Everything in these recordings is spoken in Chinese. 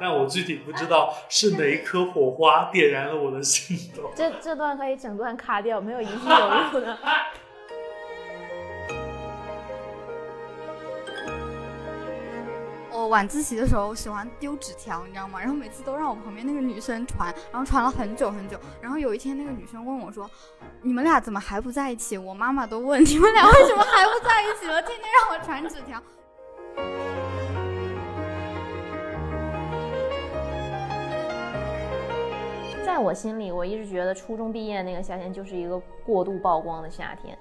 但我具体不知道是哪一颗火花点燃了我的心动。这这段可以整段卡掉，没有一句有用的。我晚自习的时候喜欢丢纸条，你知道吗？然后每次都让我旁边那个女生传，然后传了很久很久。然后有一天，那个女生问我说：“你们俩怎么还不在一起？”我妈妈都问 你们俩为什么还不在一起了，天天让我传纸条。我心里，我一直觉得初中毕业那个夏天就是一个过度曝光的夏天。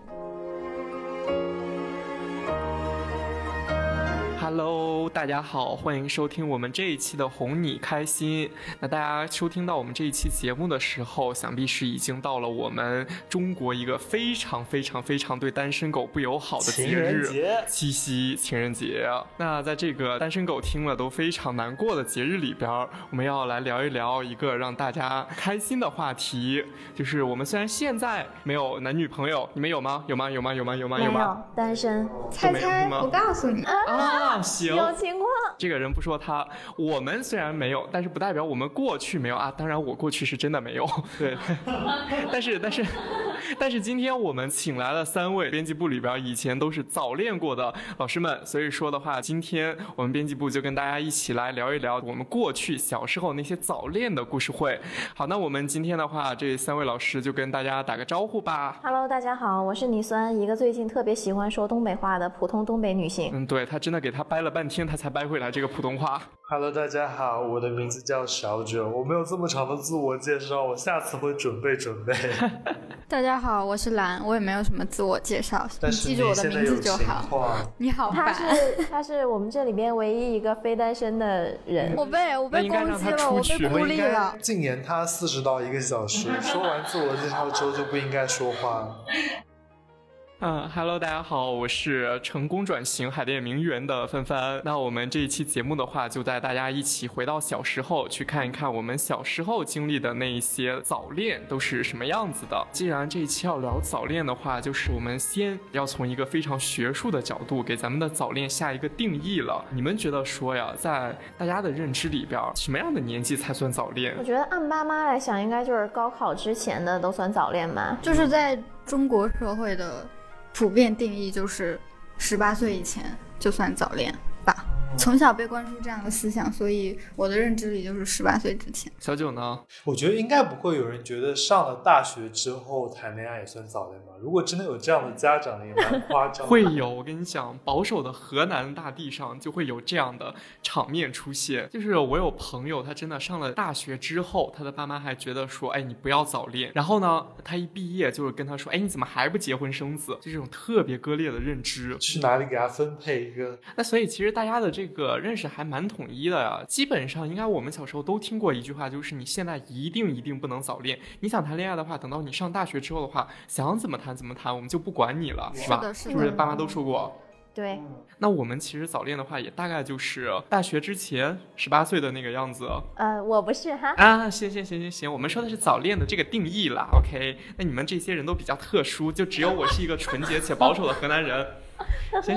Hello，大家好，欢迎收听我们这一期的哄你开心。那大家收听到我们这一期节目的时候，想必是已经到了我们中国一个非常非常非常对单身狗不友好的节日——七夕情人节。那在这个单身狗听了都非常难过的节日里边，我们要来聊一聊一个让大家开心的话题，就是我们虽然现在没有男女朋友，你们有吗？有吗？有吗？有吗？有吗？有吗？单身。猜猜，不告诉你啊。行，有情况。这个人不说他，我们虽然没有，但是不代表我们过去没有啊。当然，我过去是真的没有。对，但是但是但是今天我们请来了三位编辑部里边以前都是早恋过的老师们，所以说的话，今天我们编辑部就跟大家一起来聊一聊我们过去小时候那些早恋的故事会。好，那我们今天的话，这三位老师就跟大家打个招呼吧。Hello，大家好，我是倪酸，一个最近特别喜欢说东北话的普通东北女性。嗯，对，她真的给她。掰了半天，他才掰回来这个普通话。Hello，大家好，我的名字叫小九，我没有这么长的自我介绍，我下次会准备准备。大家好，我是蓝，我也没有什么自我介绍，你记住我的名字就好。你好，他是他是我们这里边唯一一个非单身的人。我被我被攻击了，我被孤立了。禁言他四十到一个小时，说完自我介绍之后就不应该说话。嗯，Hello，大家好，我是成功转型海淀名媛的帆帆。那我们这一期节目的话，就带大家一起回到小时候，去看一看我们小时候经历的那一些早恋都是什么样子的。既然这一期要聊早恋的话，就是我们先要从一个非常学术的角度给咱们的早恋下一个定义了。你们觉得说呀，在大家的认知里边，什么样的年纪才算早恋？我觉得按爸妈来想，应该就是高考之前的都算早恋吧，就是在中国社会的。普遍定义就是十八岁以前就算早恋。从小被灌输这样的思想，所以我的认知里就是十八岁之前。小九呢？我觉得应该不会有人觉得上了大学之后谈恋爱也算早恋吧。如果真的有这样的家长，也蛮夸张。会有，我跟你讲，保守的河南大地上就会有这样的场面出现。就是我有朋友，他真的上了大学之后，他的爸妈还觉得说，哎，你不要早恋。然后呢，他一毕业就是跟他说，哎，你怎么还不结婚生子？就这种特别割裂的认知。去哪里给他分配一个？那所以其实大家的这个认识还蛮统一的呀。基本上应该我们小时候都听过一句话，就是你现在一定一定不能早恋。你想谈恋爱的话，等到你上大学之后的话，想怎么谈。怎么谈，我们就不管你了，是吧？是不是爸妈都说过？对。那我们其实早恋的话，也大概就是大学之前十八岁的那个样子。呃，我不是哈。啊，行行行行行，我们说的是早恋的这个定义啦。OK，那你们这些人都比较特殊，就只有我是一个纯洁且保守的河南人。行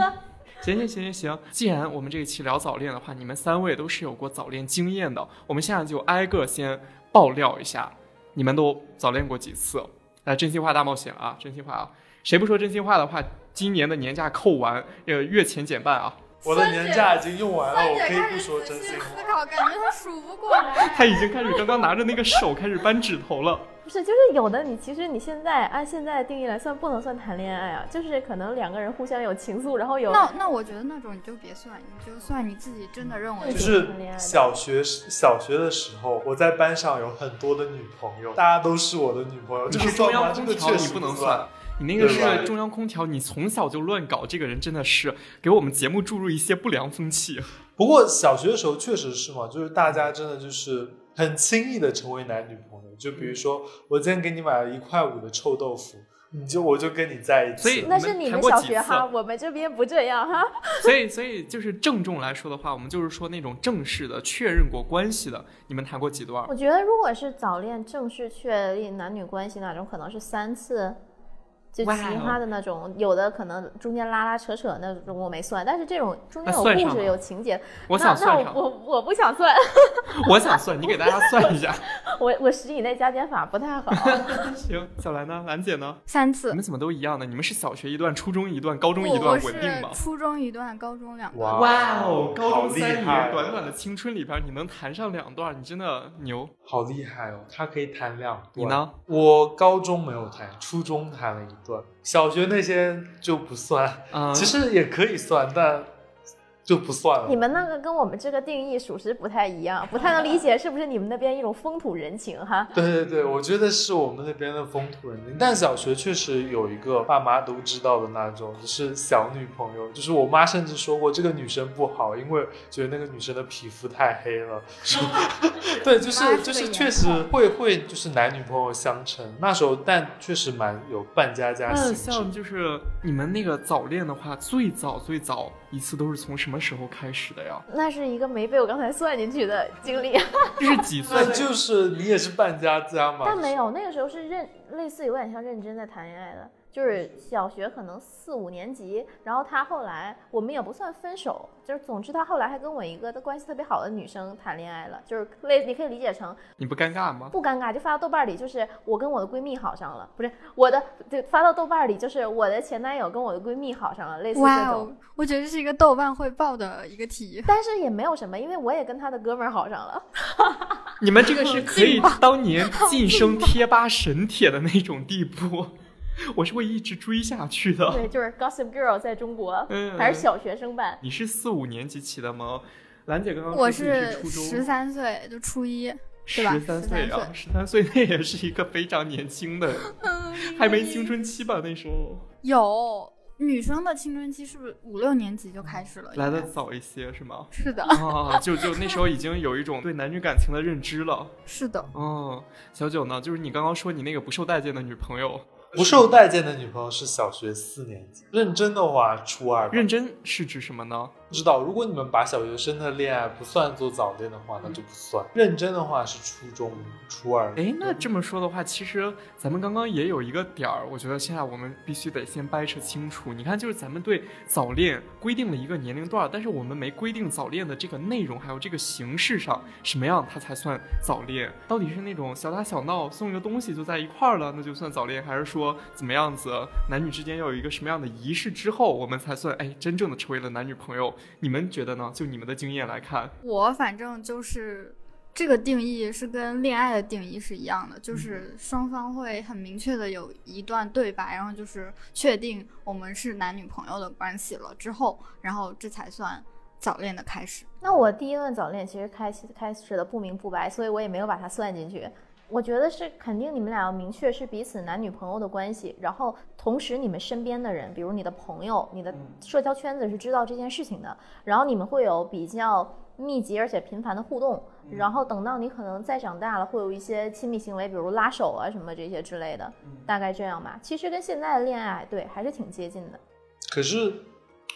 行行行行行，既然我们这一期聊早恋的话，你们三位都是有过早恋经验的，我们现在就挨个先爆料一下，你们都早恋过几次？来，真心话大冒险啊！真心话啊！谁不说真心话的话，今年的年假扣完，呃，月前减半啊！我的年假已经用完了，我可以不说真心话。思考，感觉他数不过来。他已经开始刚刚拿着那个手开始扳指头了。不是，就是有的你其实你现在按现在的定义来算，不能算谈恋爱啊，就是可能两个人互相有情愫，然后有。那那我觉得那种你就别算，你就算你自己真的认为。就是小学小学的时候，我在班上有很多的女朋友，大家都是我的女朋友。就是中央空调你不能算。你那个是中央空调，你从小就乱搞，这个人真的是给我们节目注入一些不良风气。不过小学的时候确实是嘛，就是大家真的就是很轻易的成为男女朋友。就比如说，我今天给你买了一块五的臭豆腐，你就我就跟你在一起。所以那是你们小学哈，我们这边不这样哈。所以所以就是郑重来说的话，我们就是说那种正式的确认过关系的，你们谈过几段？我觉得如果是早恋正式确立男女关系那种，可能是三次。就哇其他的那种，有的可能中间拉拉扯扯那种我没算，但是这种中间有故事有情节，我那那想算上，我我我不想算，我想算，你给大家算一下。我我十以内加减法不太好。行，小兰呢？兰姐呢？三次你。们怎么都一样呢？你们是小学一段，初中一段，高中一段，稳定吗？初中一段，高中两段。哇哇哦，高好厉中三年，害短短的青春里边，你能谈上两段，你真的牛。好厉害哦！他可以谈两段。你？呢？我高中没有谈，初中谈了一段，小学那些就不算。嗯，其实也可以算，但就不算了。你们那个跟我们这个定义属实不太一样，不太能理解是不是你们那边一种风土人情哈？对对对，我觉得是我们那边的风土人情。但小学确实有一个爸妈都知道的那种，就是小女朋友。就是我妈甚至说过这个女生不好，因为觉得那个女生的皮肤太黑了。说对，就是就是确实会会就是男女朋友相称。那时候但确实蛮有半家家那性像。就是你们那个早恋的话，最早最早一次都是从什么时候开始的呀？那是一个没被我刚才算进去的经历，这是几岁那？就是你也是半家家嘛。但没有，那个时候是认类似有点像认真在谈恋爱的，就是小学可能四五年级，然后他后来我们也不算分手，就是总之他后来还跟我一个关系特别好的女生谈恋爱了，就是类你可以理解成你不尴尬吗？不尴尬，就发到豆瓣里，就是我跟我的闺蜜好上了，不是我的，对，发到豆瓣里就是我的前男友跟我的闺蜜好上了，类似哇这种。哦，我觉得这是一个豆瓣会爆的一个题。但是也没有什么，因为我也跟他的哥们儿好上了。你们这个是 可以 当年晋升 贴吧神帖的那种地步，我是会一直追下去的。对，就是 Gossip Girl 在中国，嗯还是小学生版。你是四五年级起的吗？兰姐刚刚我说是初十，三岁，就初一。是吧十三岁啊，十三岁那也是一个非常年轻的，还没青春期吧？那时候有女生的青春期是不是五六年级就开始了？来的早一些是吗？是的，啊，就就那时候已经有一种对男女感情的认知了。是的。哦，小九呢？就是你刚刚说你那个不受待见的女朋友，不受待见的女朋友是小学四年级，认真的话初二。认真是指什么呢？不知道，如果你们把小学生的恋爱不算作早恋的话，那就不算。认真的话是初中、初二。哎，那这么说的话，其实咱们刚刚也有一个点儿，我觉得现在我们必须得先掰扯清楚。你看，就是咱们对早恋规定了一个年龄段，但是我们没规定早恋的这个内容，还有这个形式上什么样它才算早恋？到底是那种小打小闹送一个东西就在一块儿了，那就算早恋，还是说怎么样子男女之间要有一个什么样的仪式之后，我们才算哎真正的成为了男女朋友？你们觉得呢？就你们的经验来看，我反正就是这个定义是跟恋爱的定义是一样的，嗯就是双方会很明确的有一段对白，然后就是确定我们是男女朋友的关系了之后，然后这才算早恋的开始。那我第一段早恋其实开始开始的不明不白，所以我也没有把它算进去。我觉得是肯定你们俩要明确是彼此男女朋友的关系，然后同时你们身边的人，比如你的朋友、你的社交圈子是知道这件事情的，然后你们会有比较密集而且频繁的互动，然后等到你可能再长大了，会有一些亲密行为，比如拉手啊什么这些之类的，大概这样吧。其实跟现在的恋爱对还是挺接近的。可是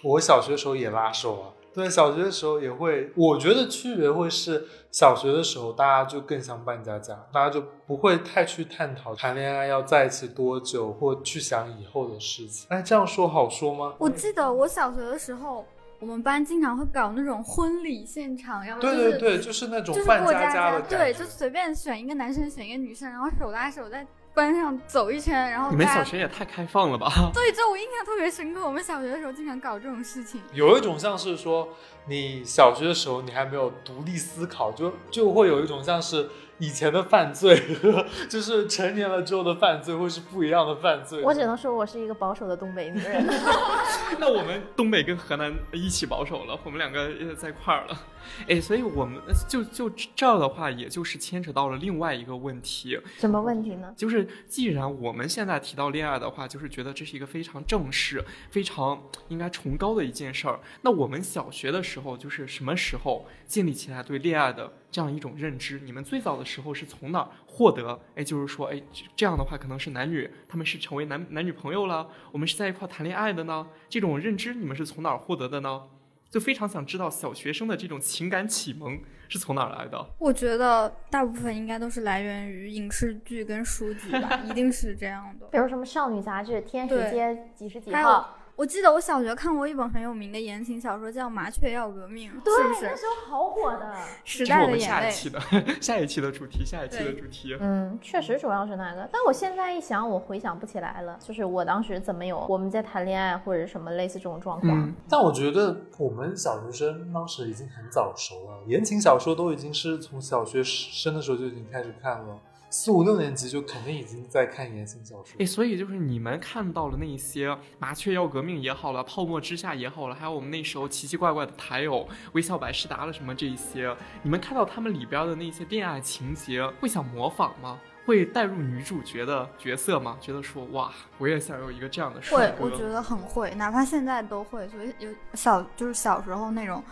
我小学的时候也拉手啊，对，小学的时候也会。我觉得区别会是小学的时候大家就更像扮家家，大家就不会太去探讨谈恋爱要在一起多久，或去想以后的事情。哎，这样说好说吗？我记得我小学的时候，我们班经常会搞那种婚礼现场，要么就是对对对，就是那种就是扮过家家的。对，就随便选一个男生，选一个女生，然后手拉手在班上走一圈，然后你们小学也太开放了吧？对这我印象特别深刻。我们小学的时候经常搞这种事情。有一种像是说，你小学的时候你还没有独立思考，就就会有一种像是以前的犯罪和 就是成年了之后的犯罪会是不一样的犯罪。我只能说我是一个保守的东北女人。那我们东北跟河南一起保守了，我们两个呃在一块儿了。哎，所以我们呃就就这儿的话，也就是牵扯到了另外一个问题，什么问题呢？就是既然我们现在提到恋爱的话，就是觉得这是一个非常正式、非常应该崇高的一件事儿。那我们小学的时候，就是什么时候建立起来对恋爱的这样一种认知？你们最早的时候是从哪儿获得？哎，就是说，哎，这样的话可能是男女他们是成为男男女朋友了，我们是在一块谈恋爱的呢？这种认知你们是从哪儿获得的呢？就非常想知道小学生的这种情感启蒙是从哪儿来的。我觉得大部分应该都是来源于影视剧跟书籍吧，一定是这样的。比如什么少女杂志《天使街几十几号我记得我小学看过一本很有名的言情小说，叫《麻雀要革命》，》，对，是不是那？时候好火的。时这是我们代的眼泪。下一期的 下一期的主题，下一期的主题。嗯，确实主要是那个，但我现在一想，我回想不起来了，就是我当时怎么有我们在谈恋爱或者什么类似这种状况。嗯，但我觉得我们小学生当时已经很早熟了，言情小说都已经是从小学生的时候就已经开始看了，四五六年级就肯定已经在看言情小说哎，。所以就是你们看到了那些《麻雀要革命》也好了，《泡沫之夏》也好了，还有我们那时候奇奇怪怪的台偶、微笑百事达了什么这一些，你们看到他们里边的那些恋爱情节，会想模仿吗？会带入女主角的角色吗？觉得说哇，我也想有一个这样的帅会，我觉得很会，哪怕现在都会。所以有小就是小时候那种，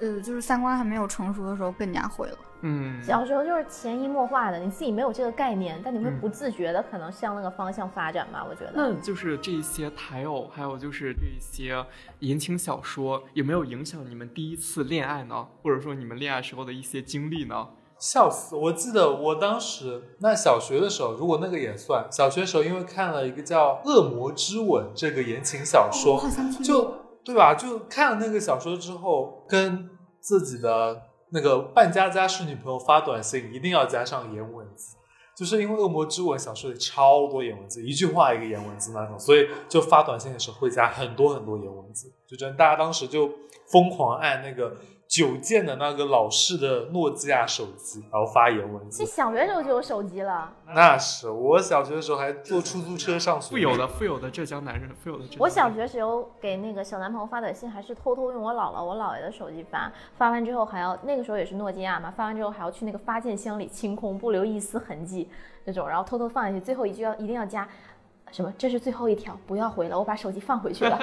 呃，就是三观还没有成熟的时候更加会了。嗯，小时候就是潜移默化的，你自己没有这个概念，但你会嗯不自觉的可能向那个方向发展吧。我觉得。那就是这一些台偶，还有就是这一些言情小说，有没有影响你们第一次恋爱呢？或者说你们恋爱时候的一些经历呢？笑死！我记得我当时那小学的时候，如果那个也算，小学时候因为看了一个叫《恶魔之吻》这个言情小说，就对吧？就看了那个小说之后，跟自己的那个半家家是女朋友发短信，一定要加上颜文字，就是因为《恶魔之吻》小说里超多颜文字，一句话一个颜文字那种，所以就发短信的时候会加很多很多颜文字，就真大家当时就疯狂按那个九键的那个老式的诺基亚手机，然后发言文字。这。小学时候就有手机了，那是我小学的时候还坐出租车上学，富有的富有的浙江男人，富有的浙江我小学时候给那个小男朋友发短信，还是偷偷用我姥姥、我姥爷的手机发，发完之后还要那个时候也是诺基亚嘛，发完之后还要去那个发件箱里清空，不留一丝痕迹那种，然后偷偷放进去，最后一句要一定要加什么？这是最后一条，不要回了，我把手机放回去了。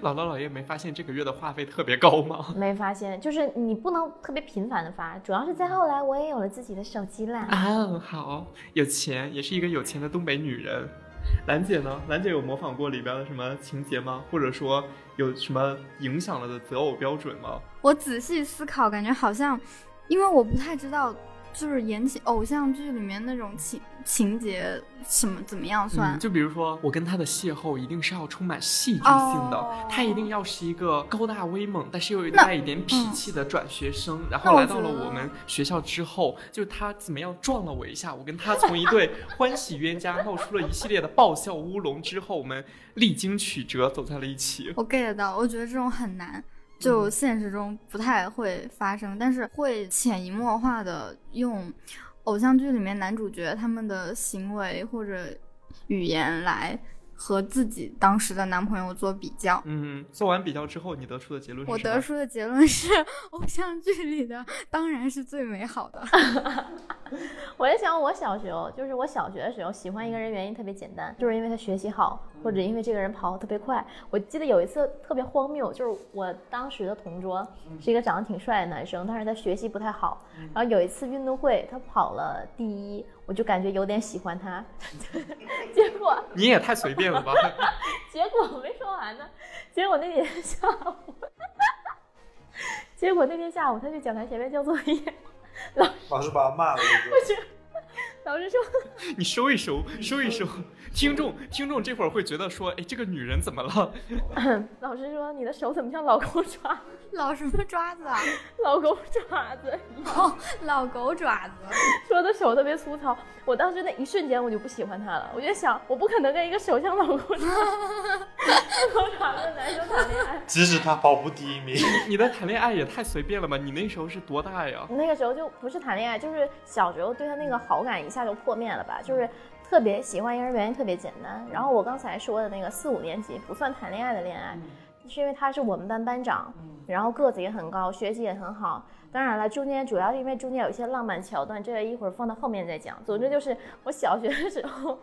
姥姥姥爷没发现这个月的话费特别高吗？没发现，就是你不能特别频繁的发，主要是在后来我也有了自己的手机啦。啊，好，有钱，也是一个有钱的东北女人。兰姐呢？兰姐有模仿过里边的什么情节吗？或者说有什么影响了的择偶标准吗？我仔细思考，感觉好像，因为我不太知道，就是演起偶像剧里面那种情情节什么怎么样算。嗯，就比如说我跟他的邂逅一定是要充满戏剧性的，哦他一定要是一个高大威猛，但是又带一点痞气的转学生，然后来到了我们学校之后，就他怎么样撞了我一下，我跟他从一对 欢喜冤家闹出了一系列的爆笑乌龙之后，我们历经曲折走在了一起。我 get 到，我觉得这种很难，就现实中不太会发生，但是会潜移默化的用偶像剧里面男主角他们的行为或者语言来和自己当时的男朋友做比较。嗯，做完比较之后，你得出的结论是什么？我得出的结论是，偶像剧里的当然是最美好的。我在想，我小时候就是我小学的时候喜欢一个人原因特别简单，就是因为他学习好，或者因为这个人跑得特别快。我记得有一次特别荒谬，就是我当时的同桌是一个长得挺帅的男生，但是他学习不太好。然后有一次运动会，他跑了第一，我就感觉有点喜欢他。结果 你也太随便了吧？结果我没说完呢，结果那天下午，结果那天下午他去讲台前面交作业，老师把他骂了一顿。老师说。你收一收，收一收。听众，听众这会儿会觉得说，哎，这个女人怎么了？老师说你的手怎么像老狗爪，老什么爪子啊？老狗爪子，老，老狗爪子。说的手特别粗糙。我当时那一瞬间我就不喜欢他了，我就想我不可能跟一个手像老狗爪、老 狗爪子的男生谈恋爱。即使他跑步第一名，你的谈恋爱也太随便了吧？你那时候是多大呀？那个时候就不是谈恋爱，就是小时候对他那个好感一下就破灭了吧，就是。特别喜欢一个人原因特别简单，然后我刚才说的那个四五年级不算谈恋爱的恋爱，是因为他是我们班班长，然后个子也很高，学习也很好。当然了，中间主要是因为中间有一些浪漫桥段，这个一会儿放到后面再讲。总之就是我小学的时候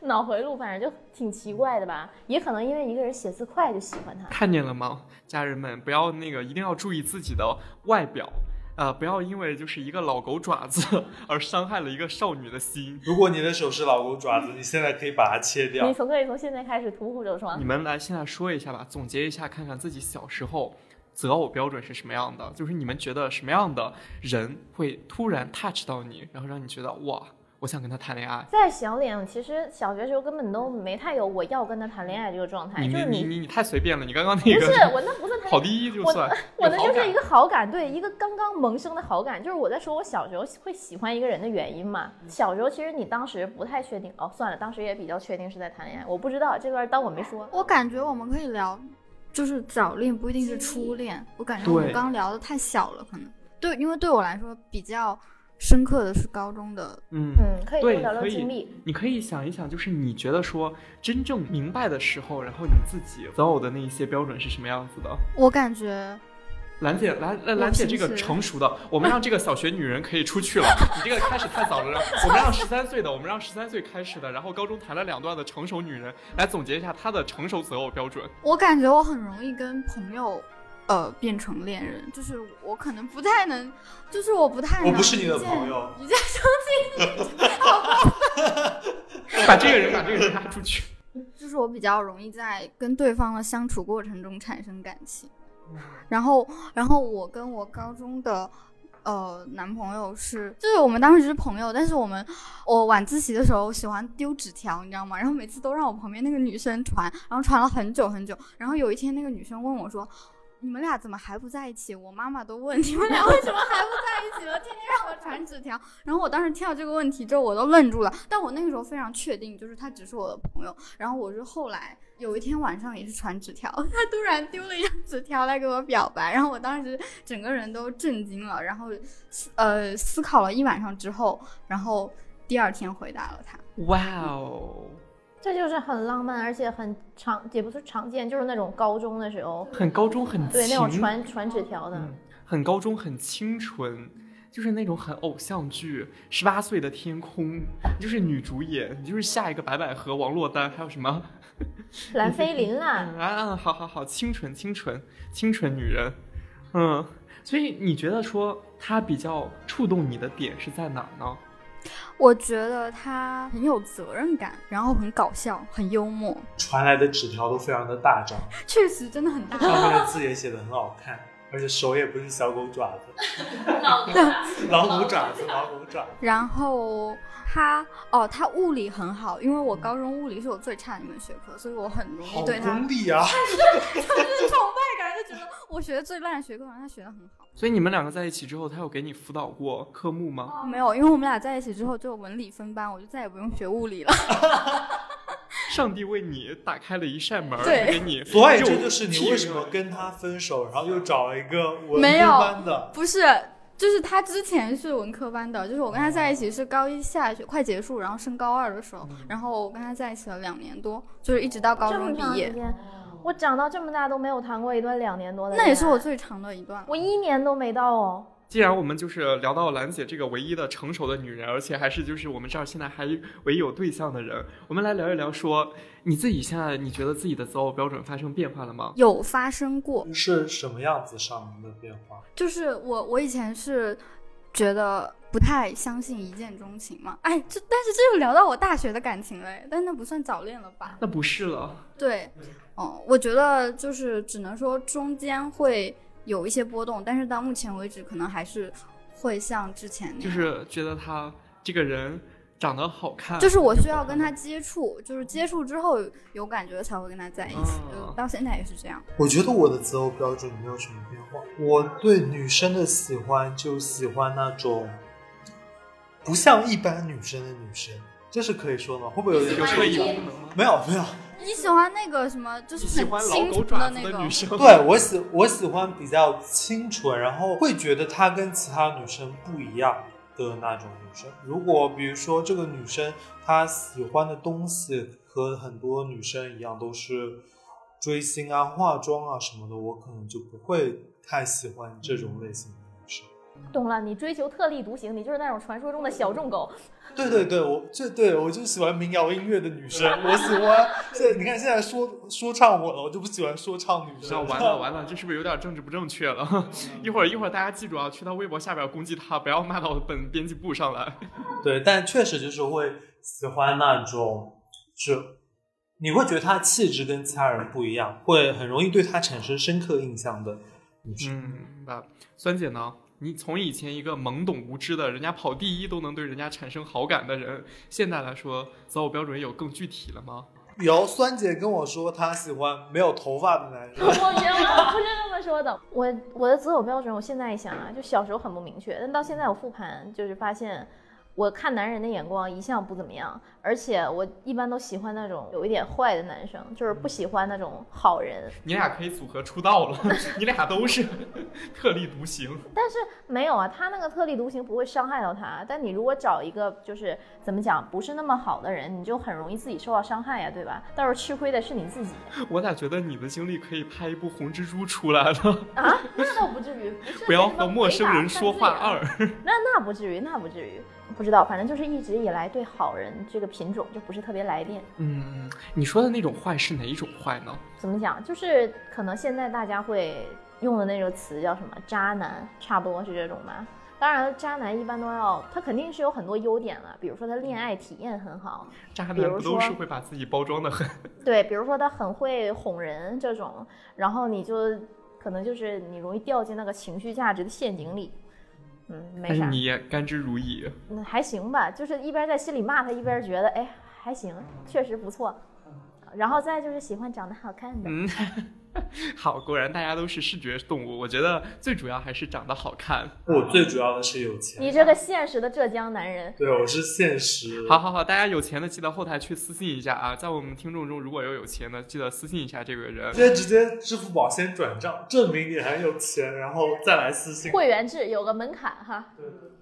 脑回路反正就挺奇怪的吧，也可能因为一个人写字快就喜欢他。看见了吗，家人们，不要那个，一定要注意自己的外表。呃，不要因为就是一个老狗爪子 而伤害了一个少女的心。如果你的手是老狗爪子，你现在可以把它切掉你。从可以从现在开始屠户手霜你。们来现在说一下吧，总结一下，看看自己小时候择偶标准是什么样的？就是你们觉得什么样的人会突然 touch 到你，然后让你觉得哇，我想跟他谈恋爱。在小点，其实小学时候根本都没太有我要跟他谈恋爱这个状态，你就是你你你太随便了，你刚刚那个不是我那不算谈跑恋爱。第一就我算，我的有好感就是一个好感，对一个刚刚萌生的好感，就是我在说我小时候会喜欢一个人的原因嘛。小时候其实你当时不太确定，哦，算了，当时也比较确定是在谈恋爱，我不知道这段当我没说。我感觉我们可以聊，就是早恋不一定是初恋。我感觉我们刚聊的太小了，可能对，因为对我来说比较深刻的是高中的。嗯。嗯，可以聊聊可以经历。你可以想一想，就是你觉得说真正明白的时候，然后你自己择偶的那一些标准是什么样子的？我感觉兰姐，兰兰兰姐这个成熟的，我们让这个小学女人可以出去了。你这个开始太早了，我们让十三岁的，我们让十三岁开始的，然后高中谈了两段的成熟女人来总结一下她的成熟择偶标准。我感觉我很容易跟朋友。呃，变成恋人，就是我可能不太能，就是我不太能。我不是你的朋友，一见钟情，把这个人把这个人拉出去。就是我比较容易在跟对方的相处过程中产生感情。然后，然后我跟我高中的呃男朋友是，就是我们当时是朋友，但是我们我晚自习的时候喜欢丢纸条，你知道吗？然后每次都让我旁边那个女生传，然后传了很久很久。然后有一天那个女生问我说。你们俩怎么还不在一起？我妈妈都问你们俩为什么还不在一起了，天天让我传纸条。然后我当时听到这个问题之后，我都愣住了。但我那个时候非常确定，就是他只是我的朋友。然后我是后来有一天晚上也是传纸条，他突然丢了一张纸条来给我表白，然后我当时整个人都震惊了。然后呃思考了一晚上之后，然后第二天回答了他。哇哦，这就是很浪漫，而且很常，也不是常见，就是那种高中的时候，很高中很对那种传传纸条的。嗯，很高中很清纯，就是那种很偶像剧，十八岁的天空，就是女主演，你就是下一个白百合、王珞丹，还有什么？蓝菲琳啦，啊啊，好好好，清纯清纯清纯女人，嗯，所以你觉得说她比较触动你的点是在哪儿呢？我觉得他很有责任感，然后很搞笑，很幽默，传来的纸条都非常的大张，确实真的很大。上面的字也写的很好看，而且手也不是小狗爪子，老虎爪子，老虎爪子。然后他哦，他物理很好，因为我高中物理是我最差的一门学科，所以我很容易对他功利啊！就是崇拜感，就觉得我学的最烂的学科，然后他学的很好。所以你们两个在一起之后，他有给你辅导过科目吗？哦没有，因为我们俩在一起之后就文理分班，我就再也不用学物理了。上帝为你打开了一扇门，对给你，所以这就是你为什么跟他分手，然后又找了一个文科没有班的。不是，就是他之前是文科班的，就是我跟他在一起是高一下学快结束，然后升高二的时候，然后我跟他在一起了两年多，就是一直到高中毕业，我长到这么大都没有谈过一段两年多的。那也是我，最长的一段。我一年都没到哦。既然我们就是聊到兰姐这个唯一的成熟的女人，而且还是就是我们这儿现在还唯一有对象的人，我们来聊一聊说你自己现在你觉得自己的择偶标准发生变化了吗？有发生过，是什么样子上面的变化？就是我我以前是觉得不太相信一见钟情嘛，哎，这但是这又聊到我大学的感情了，但那不算早恋了吧？那不是了，对，哦、我觉得就是只能说中间会有一些波动，但是到目前为止，可能还是会像之前那样，就是觉得他这个人长得好看，就是我需要跟他接触，就是接触之后有感觉才会跟他在一起，哦就到现在也是这样。我觉得我的择偶标准没有什么变化。我对女生的喜欢就喜欢那种不像一般女生的女生，这是可以说吗？会不会有点有特异功能？没有没有，你喜欢那个什么，就是喜很欢老狗清纯的那个的女生，对我喜我喜欢比较清纯，然后会觉得她跟其他女生不一样的那种女生。如果比如说这个女生她喜欢的东西和很多女生一样，都是追星啊、化妆啊什么的，我可能就不会太喜欢这种类型。懂了，你追求特立独行，你就是那种传说中的小众狗。对对对，我这对我就喜欢民谣音乐的女生，我喜欢。现在你看现在说说唱我了，我就不喜欢说唱女那生。完了完了，这是不是有点政治不正确了？一会儿一会儿大家记住啊，去他微博下边攻击他，不要骂到本编辑部上来。对，但确实就是会喜欢那种，是你会觉得他气质跟其他人不一样，会很容易对他产生深刻印象的女生。嗯，明白。酸姐呢？你从以前一个懵懂无知的，人家跑第一都能对人家产生好感的人，现在来说择偶标准有更具体了吗？有酸姐跟我说，她喜欢没有头发的男人。我原来不是这么说的。我我的择偶标准，我现在一想啊，就小时候很不明确，但到现在我复盘，就是发现。我看男人的眼光一向不怎么样，而且我一般都喜欢那种有一点坏的男生，就是不喜欢那种好人。你俩可以组合出道了，你俩都是特立独行。但是没有啊，他那个特立独行不会伤害到他，但你如果找一个就是怎么讲不是那么好的人，你就很容易自己受到伤害呀，对吧？到时候吃亏的是你自己。我咋觉得你的经历可以拍一部《红蜘蛛》出来了啊？那倒不至于，不要和陌生人说话二。那那不至于，那不至于。不知道，反正就是一直以来对好人这个品种就不是特别来电。嗯，你说的那种坏是哪一种坏呢？怎么讲？就是可能现在大家会用的那个词叫什么“渣男”，差不多是这种吧。当然，渣男一般都要他肯定是有很多优点了，比如说他恋爱体验很好。渣男不都是会把自己包装的很？对，比如说他很会哄人这种，然后你就可能就是你容易掉进那个情绪价值的陷阱里。嗯，没啥。你也甘之如饴。嗯，还行吧，就是一边在心里骂他，一边觉得，哎，还行，确实不错。然后再就是喜欢长得好看的。嗯。好，果然大家都是视觉动物。我觉得最主要还是长得好看。我最主要的是有钱。你这个现实的浙江男人。对，我是现实。好好好，大家有钱的记得后台去私信一下啊，在我们听众中如果有有钱的，记得私信一下这个人。直接直接支付宝先转账，证明你很有钱，然后再来私信。会员制有个门槛哈。对对。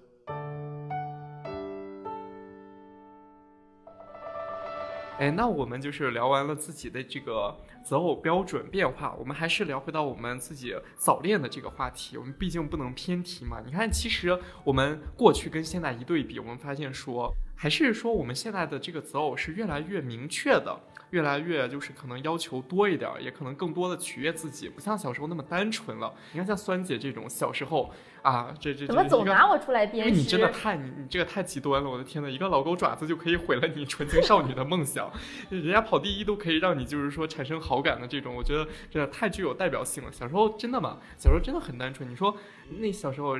哎，那我们就是聊完了自己的这个。择偶标准变化，我们还是聊回到我们自己早恋的这个话题。我们毕竟不能偏题嘛。你看，其实我们过去跟现在一对比，我们发现说，还是说我们现在的这个择偶是越来越明确的。越来越就是可能要求多一点，也可能更多的取悦自己，不像小时候那么单纯了。你看像酸姐这种小时候啊，这这怎么总拿我出来编？因为你真的太你你这个太极端了，我的天呐，一个老狗爪子就可以毁了你纯情少女的梦想，人家跑第一都可以让你就是说产生好感的这种，我觉得真的太具有代表性了。小时候真的嘛？小时候真的很单纯。你说那小时候。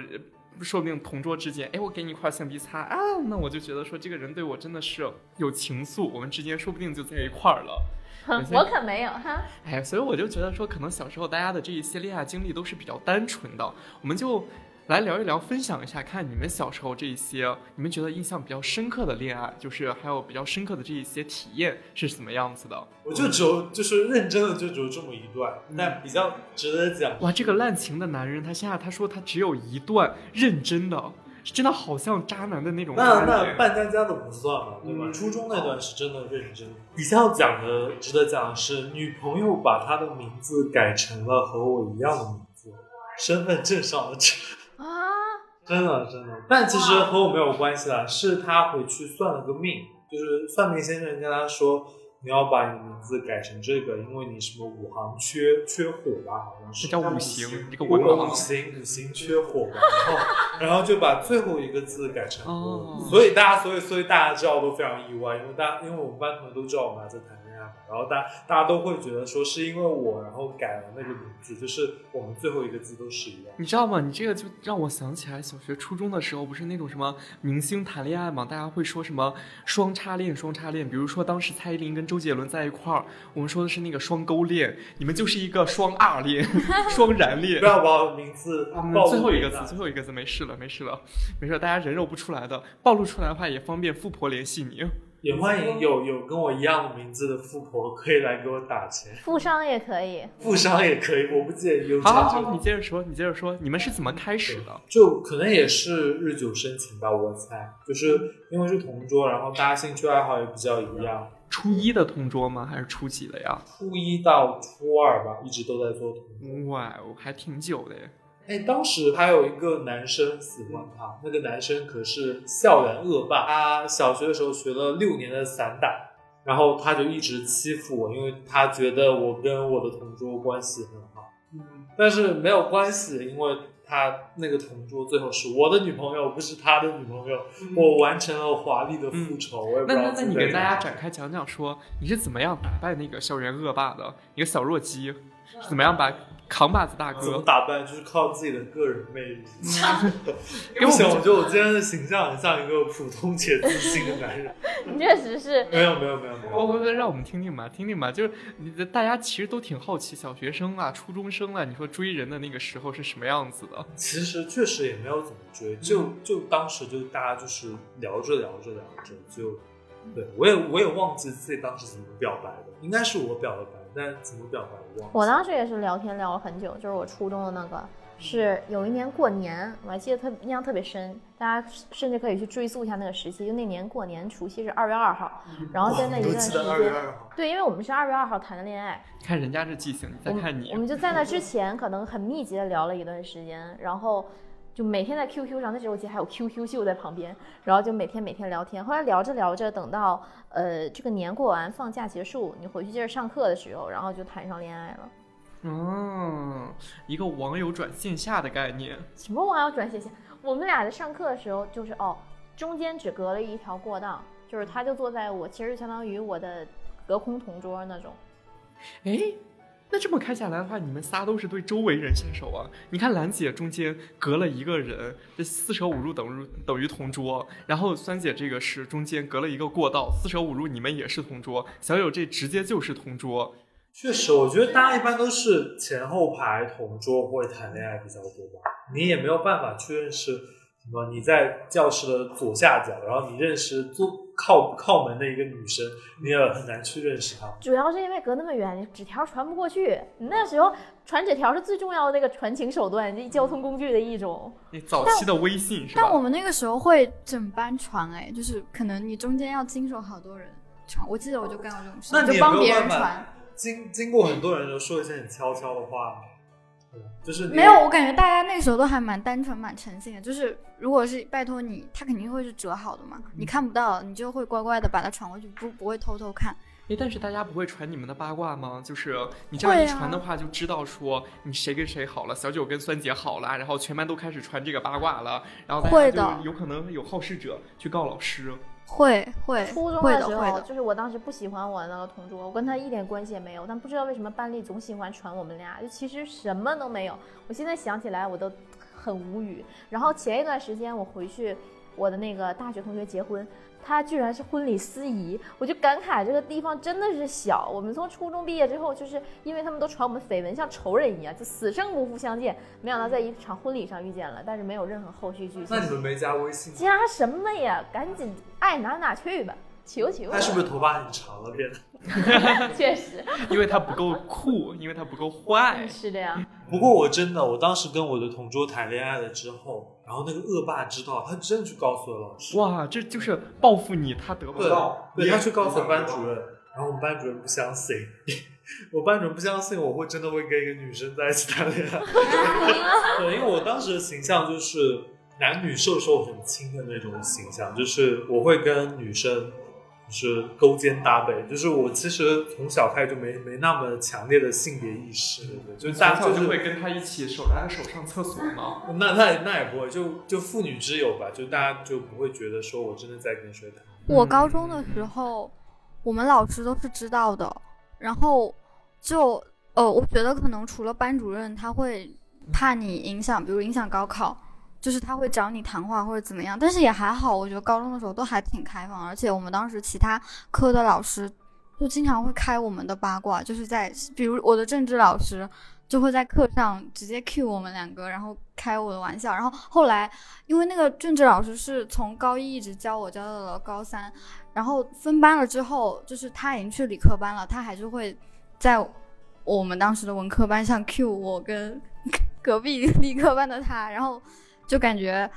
说不定同桌之间，哎，我给你一块橡皮擦啊，那我就觉得说这个人对我真的是有情愫，我们之间说不定就在一块儿了。我可没有哈。哎，所以我就觉得说，可能小时候大家的这一些恋爱经历都是比较单纯的，我们就。来聊一聊，分享一下，看你们小时候这一些，你们觉得印象比较深刻的恋爱，就是还有比较深刻的这一些体验是什么样子的？我就只有就是认真的就只有这么一段，但比较值得讲。哇，这个滥情的男人，他现在他说他只有一段认真的，真的好像渣男的那种。那那半家家的不算嘛，对吧？初中那段是真的认真。比较讲的，值得讲的是，女朋友把他的名字改成了和我一样的名字，身份证上的。啊，真的真的，但其实和我没有关系啦，是他回去算了个命，就是算命先生跟他说，你要把你的名字改成这个，因为你什么五行缺缺火吧，好像是。叫五行，这个五行五行缺火吧，然后然后就把最后一个字改成火，所以大家所以所以大家知道都非常意外，因为大因为我们班同学都知道我们还在谈。然后大大家都会觉得说是因为我，然后改了那个名字，就是我们最后一个字都是一样。你知道吗？你这个就让我想起来小学、初中的时候，不是那种什么明星谈恋爱嘛？大家会说什么双叉恋、双叉恋。比如说当时蔡依林跟周杰伦在一块儿，我们说的是那个双勾恋，你们就是一个双二恋、双燃 恋。不要把我名字 暴最后一个字，最后一个字没事了，没事了，没事，大家人肉不出来的，暴露出来的话也方便富婆联系你。也欢迎有有跟我一样的名字的富婆可以来给我打钱，富商也可以，富商也可以，我不介意。好好好，你接着说，你接着说，你们是怎么开始的？就可能也是日久生情吧，我猜，就是因为是同桌，然后大家兴趣爱好也比较一样。初一的同桌吗？还是初几的呀？初一到初二吧，一直都在做同桌。哇，我还挺久的耶。哎，当时还有一个男生喜欢他，那个男生可是校园恶霸。他小学的时候学了六年的散打，然后他就一直欺负我，因为他觉得我跟我的同桌关系很好。嗯，但是没有关系，因为他那个同桌最后是我的女朋友，不是他的女朋友。我完成了华丽的复仇。我也不知道。那那那你给大家展开讲讲，说你是怎么样打败那个校园恶霸的一个小弱鸡？是怎么样把扛把子大哥怎么？打扮就是靠自己的个人魅力。不行，我觉得我今天的形象很像一个普通且自信的男人。你确实是没有没有没有没有。不不不让我们听听吧，听听吧，就是你的大家其实都挺好奇，小学生啊、初中生啊，你说追人的那个时候是什么样子的？其实确实也没有怎么追，就就当时就大家就是聊着聊着聊着就，对我也我也忘记自己当时怎么表白的，应该是我表的白，但怎么表白我忘记。我当时也是聊天聊了很久，就是我初中的那个，是有一年过年，我还记得特印象特别深，大家甚至可以去追溯一下那个时期，就那年过年除夕是二月二号，然后在那一段时间，二号，对，因为我们是二月二号谈的恋爱，看人家这记性，你再看你我，们就在那之前可能很密集的聊了一段时间，然后就每天在 QQ 上，那时候我记得还有 QQ 秀在旁边，然后就每天每天聊天。后来聊着聊着，等到呃这个年过完，放假结束，你回去接着上课的时候，然后就谈上恋爱了。嗯，一个网友转线下的概念。什么网友转线下？我们俩在上课的时候，就是哦，中间只隔了一条过道，就是他就坐在我，其实就相当于我的隔空同桌那种。哎，那这么看下来的话，你们仨都是对周围人下手啊。你看兰姐中间隔了一个人，这四舍五入等于等于同桌，然后酸姐这个是中间隔了一个过道，四舍五入你们也是同桌，小友这直接就是同桌。确实，我觉得大家一般都是前后排同桌会谈恋爱比较多吧。你也没有办法去认识什么你在教室的左下角，然后你认识坐靠靠门的一个女生，你也很难去认识她。主要是因为隔那么远，你纸条传不过去。你那时候传纸条是最重要的那个传情手段，这交通工具的一种。你早期的微信是吧？但我们那个时候会整班传，哎，就是可能你中间要经手好多人传。我记得我就干过这种事，那你就帮别人传。经经过很多人就说一些很悄悄的话，就是没有，我感觉大家那个时候都还蛮单纯、蛮诚信的。就是如果是拜托你，他肯定会是折好的嘛，嗯你看不到，你就会乖乖的把它传过去，不不会偷偷看。哎，但是大家不会传你们的八卦吗？就是你这样一传的话，就知道说你谁跟谁好了，小九跟酸姐好了，然后全班都开始传这个八卦了，然后大会的家就有可能有好事者去告老师。会会初中的时候，就是我当时不喜欢我那个同桌，我跟他一点关系也没有，但不知道为什么班里总喜欢传我们俩，就其实什么都没有。我现在想起来我都很无语。然后前一段时间我回去，我的那个大学同学结婚，他居然是婚礼司仪，我就感慨这个地方真的是小。我们从初中毕业之后，就是因为他们都传我们绯闻，像仇人一样，就死生不复相见。没想到在一场婚礼上遇见了，但是没有任何后续剧情那。你们没加微信？加什么呀？赶紧爱哪哪去吧，求求。他是不是头发很长了变得？确实因为他不够酷，因为他不够坏。是的呀。不过我真的，我当时跟我的同桌谈恋爱了之后，然后那个恶霸知道，他真的去告诉了老师。哇，这就是报复你，他得不到。对，他去告诉班主任，然后我们班主任不相信，我班主任不相信我会真的会跟一个女生在一起谈恋爱。对，因为我当时的形象就是男女授受很亲的那种形象，就是我会跟女生就是勾肩搭背，就是我其实从小开始就没没那么强烈的性别意识，对对？就是大家就会跟他一起手拉着手上厕所吗？那那那也不会，就就妇女之友吧，就大家就不会觉得说我真的在跟谁谈。我高中的时候，我们老师都是知道的，然后就呃，我觉得可能除了班主任，他会怕你影响，比如影响高考，就是他会找你谈话或者怎么样，但是也还好，我觉得高中的时候都还挺开放，而且我们当时其他科的老师就经常会开我们的八卦，就是在比如我的政治老师。就会在课上直接 cue 我们两个，然后开我的玩笑。然后后来，因为那个政治老师是从高一一直教我教到了高三，然后分班了之后，就是他已经去理科班了，他还是会在我们当时的文科班上 cue 我跟 隔壁理科班的他，然后就感觉，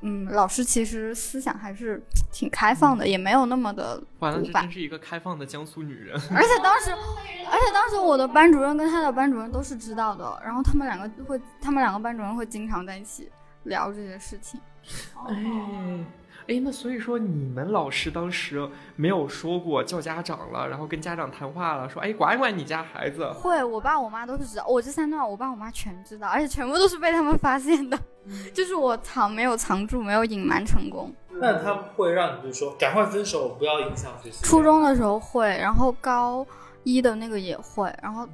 嗯，老师其实思想还是挺开放的，也没有那么的完了，古板这真。是一个开放的江苏女人。而且当时，而且当时我的班主任跟他的班主任都是知道的，然后他们两个会，他们两个班主任会经常在一起聊这些事情。哎，哎，那所以说你们老师当时没有说过叫家长了，然后跟家长谈话了，说哎管一管你家孩子。会，我爸我妈都是知道，我这三段我爸我妈全知道，而且全部都是被他们发现的，就是我藏没有藏住，没有隐瞒成功。那他们会让你就说赶快分手，不要影响学习。初中的时候会，然后高一的那个也会，然后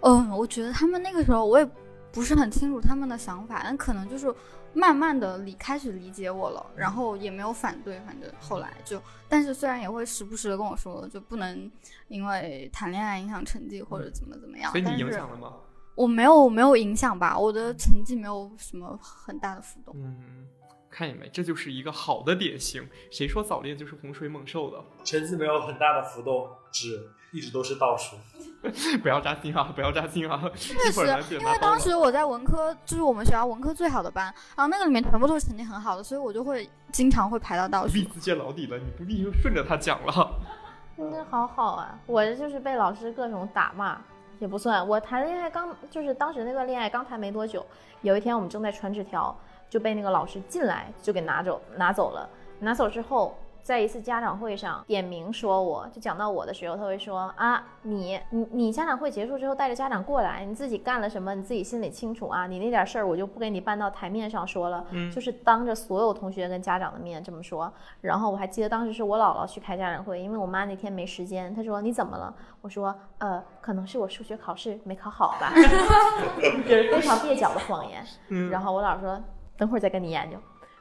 嗯，我觉得他们那个时候我也不是很清楚他们的想法，但可能就是慢慢的理开始理解我了，然后也没有反对，反正后来就，但是虽然也会时不时的跟我说，就不能因为谈恋爱影响成绩或者怎么怎么样。所以你但是影响了吗？我没有没有影响吧，我的成绩没有什么很大的浮动。嗯，看见没，这就是一个好的典型。谁说早恋就是洪水猛兽的？成绩没有很大的浮动，只一直都是倒数。不要扎心啊！不要扎心啊！确实，因为当时我在文科，就是我们学校文科最好的班，然后那个里面全部都是成绩很好的，所以我就会经常会排到倒数必。自揭老底了，你不必顺着他讲了。真的好好啊！我就是被老师各种打骂，也不算。我谈恋爱刚就是当时那段恋爱刚谈没多久，有一天我们正在传纸条，就被那个老师进来就给拿走拿走了。拿走之后，在一次家长会上点名说我，就讲到我的时候，他会说啊，你你你家长会结束之后带着家长过来，你自己干了什么，你自己心里清楚啊。你那点事儿我就不给你搬到台面上说了，嗯就是当着所有同学跟家长的面这么说。然后我还记得当时是我姥姥去开家长会，因为我妈那天没时间，她说你怎么了？我说呃，可能是我数学考试没考好吧，就是非常蹩脚的谎言。嗯然后我姥说等会儿再跟你研究，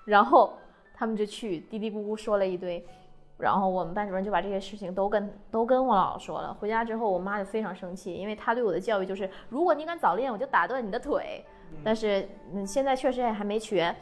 然后他们就去嘀嘀咕咕说了一堆。然后我们班主任就把这些事情都跟都跟我姥姥说了。回家之后，我妈就非常生气，因为她对我的教育就是，如果你敢早恋，我就打断你的腿。但是嗯，现在确实也还没瘸，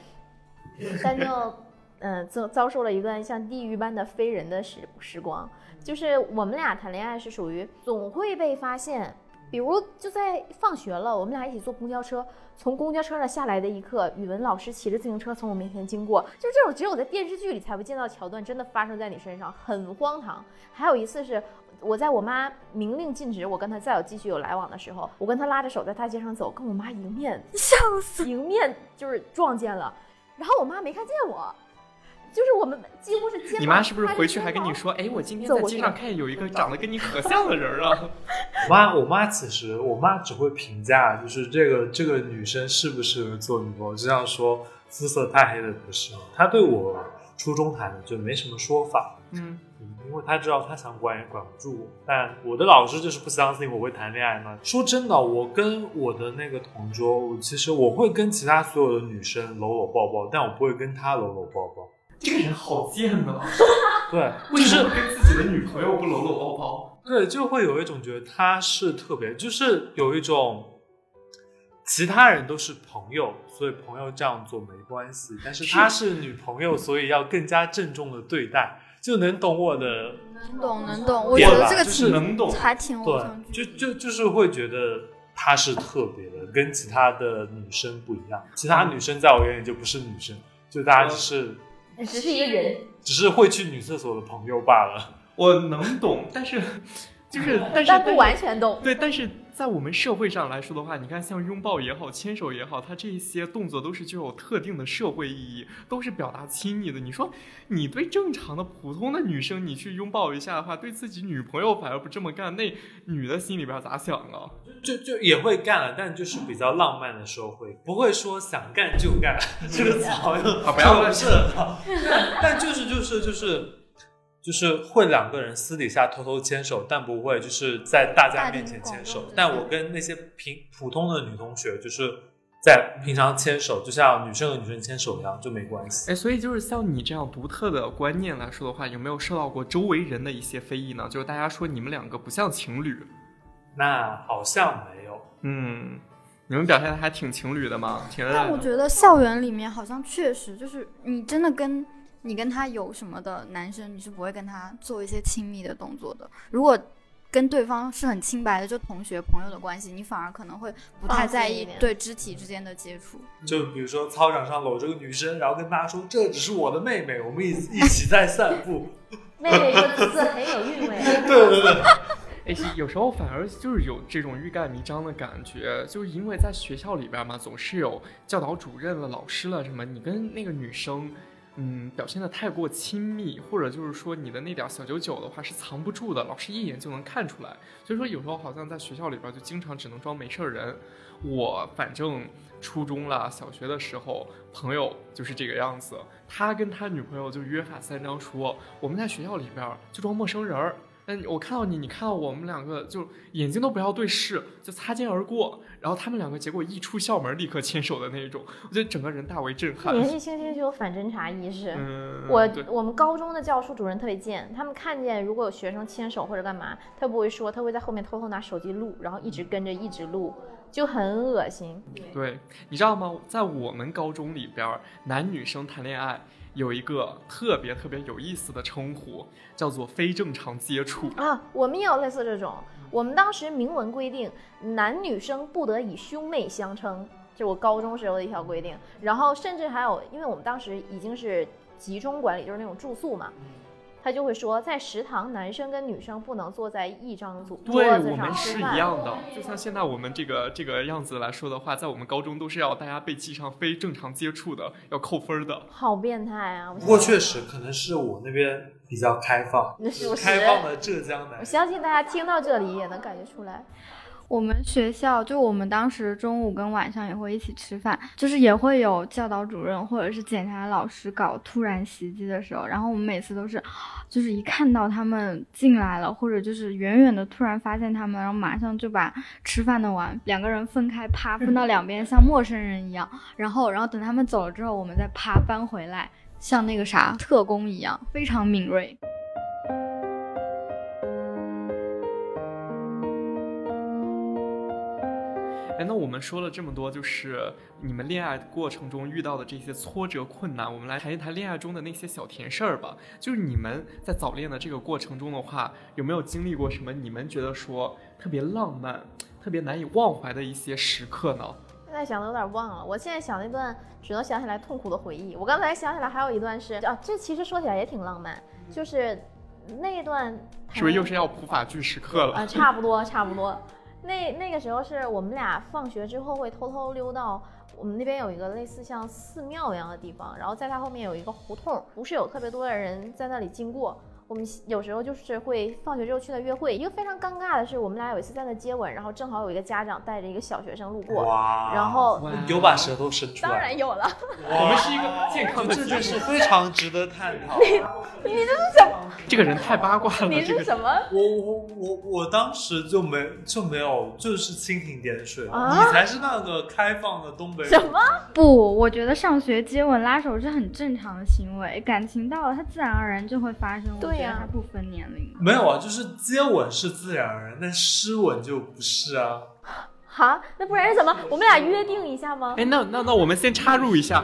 但就嗯遭遭受了一段像地狱般的非人的时时光。就是我们俩谈恋爱是属于总会被发现，比如就在放学了，我们俩一起坐公交车，从公交车上下来的一刻，语文老师骑着自行车从我面前经过，就这种只有在电视剧里才会见到的桥段，真的发生在你身上，很荒唐。还有一次是我在我妈明令禁止我跟她再有继续有来往的时候，我跟她拉着手在大街上走，跟我妈迎面 笑死！迎面就是撞见了，然后我妈没看见我，就是我们几乎是肩膀你妈是不是回去还跟你说，哎，我今天在街上看见有一个长得跟你可像的人了？我妈，我妈其实，我妈只会评价，就是这个这个女生适不适合做女朋友，就像说肤色太黑的不适合。她对我初中谈的就没什么说法，嗯，嗯，因为她知道她想管也管不住我。但我的老师就是不相信我会谈恋爱嘛。说真的，我跟我的那个同桌，我其实我会跟其他所有的女生搂搂抱抱，但我不会跟她搂搂抱抱。这个人好贱呐！对，为什么跟自己的女朋友不搂搂抱抱？对，就会有一种觉得他是特别，就是有一种其他人都是朋友，所以朋友这样做没关系，但是她是女朋友，所以要更加郑重的对待，就能懂我的能懂能懂，我点觉得这个吧就是挺能懂还挺偶对，就。就就是会觉得她是特别的，跟其他的女生不一样，其他女生在我眼里就不是女生，就大家只是只是一个人，只是会去女厕所的朋友罢了。我能懂，但是就是但是 但不完全懂。对，但是在我们社会上来说的话，你看像拥抱也好，牵手也好，它这些动作都是具有特定的社会意义，都是表达亲昵的。你说你对正常的普通的女生，你去拥抱一下的话，对自己女朋友反而不这么干，那女的心里边咋想啊？就就也会干了，但就是比较浪漫的时候会，不会说想干就干，这个词好像啊不要乱是很好，但但就是就是就是就是会两个人私底下偷偷牵手，但不会就是在大家面前牵手。但我跟那些平普通的女同学，就是在平常牵手，就像女生和女生牵手一样，就没关系。哎，所以就是像你这样独特的观念来说的话，有没有受到过周围人的一些非议呢？就是大家说你们两个不像情侣，那好像没有，嗯，你们表现的还挺情侣的嘛，挺的。但我觉得校园里面好像确实就是你真的跟你跟他有什么的男生，你是不会跟他做一些亲密的动作的。如果跟对方是很清白的，就同学朋友的关系，你反而可能会不太在意对肢体之间的接触。就比如说操场上搂着个女生，然后跟大家说这只是我的妹妹，我们一一起在散步。妹妹这个字很有韵味。对对对。哎，有时候反而就是有这种欲盖弥彰的感觉，就是因为在学校里边嘛，总是有教导主任了、老师了什么，你跟那个女生，嗯，表现的太过亲密，或者就是说你的那点小九九的话是藏不住的，老师一眼就能看出来。所以说有时候好像在学校里边就经常只能装没事人。我反正初中了、小学的时候，朋友就是这个样子，他跟他女朋友就约法三章说，我们在学校里边就装陌生人儿。嗯，我看到你，你看到我们两个，就眼睛都不要对视，就擦肩而过。然后他们两个结果一出校门立刻牵手的那一种，我觉得整个人大为震撼。年纪轻轻就有反侦查意识。嗯，我我们高中的教书主任特别贱，他们看见如果有学生牵手或者干嘛，他不会说，他会在后面偷偷拿手机录，然后一直跟着一直录，就很恶心。对，你知道吗？在我们高中里边，男女生谈恋爱有一个特别特别有意思的称呼，叫做非正常接触。啊，我们也有类似这种。我们当时明文规定，男女生不得以兄妹相称，这是我高中时候的一条规定。然后甚至还有，因为我们当时已经是集中管理，就是那种住宿嘛，他就会说，在食堂男生跟女生不能坐在一张桌对桌子我们是。一样的，就像现在我们这个这个样子来说的话，在我们高中都是要大家被记上非正常接触的，要扣分的。好变态啊！不过确实可能是我那边比较开放，那是我开放的浙江男我相信大家听到这里也能感觉出来。我们学校就我们当时中午跟晚上也会一起吃饭，就是也会有教导主任或者是检查老师搞突然袭击的时候，然后我们每次都是，就是一看到他们进来了，或者就是远远的突然发现他们，然后马上就把吃饭的碗两个人分开，啪分到两边，像陌生人一样，然后然后等他们走了之后，我们再啪搬回来，像那个啥特工一样，非常敏锐。哎，那我们说了这么多，就是你们恋爱过程中遇到的这些挫折困难，我们来谈一谈恋爱中的那些小甜事儿吧。就是你们在早恋的这个过程中的话，有没有经历过什么你们觉得说特别浪漫、特别难以忘怀的一些时刻呢？现在想的有点忘了，我现在想那段只能想起来痛苦的回忆。我刚才想起来还有一段是啊，这其实说起来也挺浪漫，就是那一段是不是又是要普法剧时刻了？啊、差不多差不多。那那个时候是我们俩放学之后会偷偷溜到我们那边有一个类似像寺庙一样的地方，然后在它后面有一个胡同，不是有特别多的人在那里经过。我们有时候就是会放学之后去那约会。一个非常尴尬的是，我们俩有一次在那接吻，然后正好有一个家长带着一个小学生路过，哇，然后有把舌头伸出来，当然有了。我们是一个健康的这，就是非常值得探讨。你 你这是什么？这个人太八卦了。你是什么？我我我我当时就没就没有，就是蜻蜓点水。啊你才是那个开放的东北人。什么？不，我觉得上学接吻拉手是很正常的行为，感情到了它自然而然就会发生。对呀我觉得它不分年龄。没有啊，就是接吻是自然而然，但湿吻就不是啊。哈，那不然是什么？我们俩约定一下吗？哎，那那那我们先插入一下，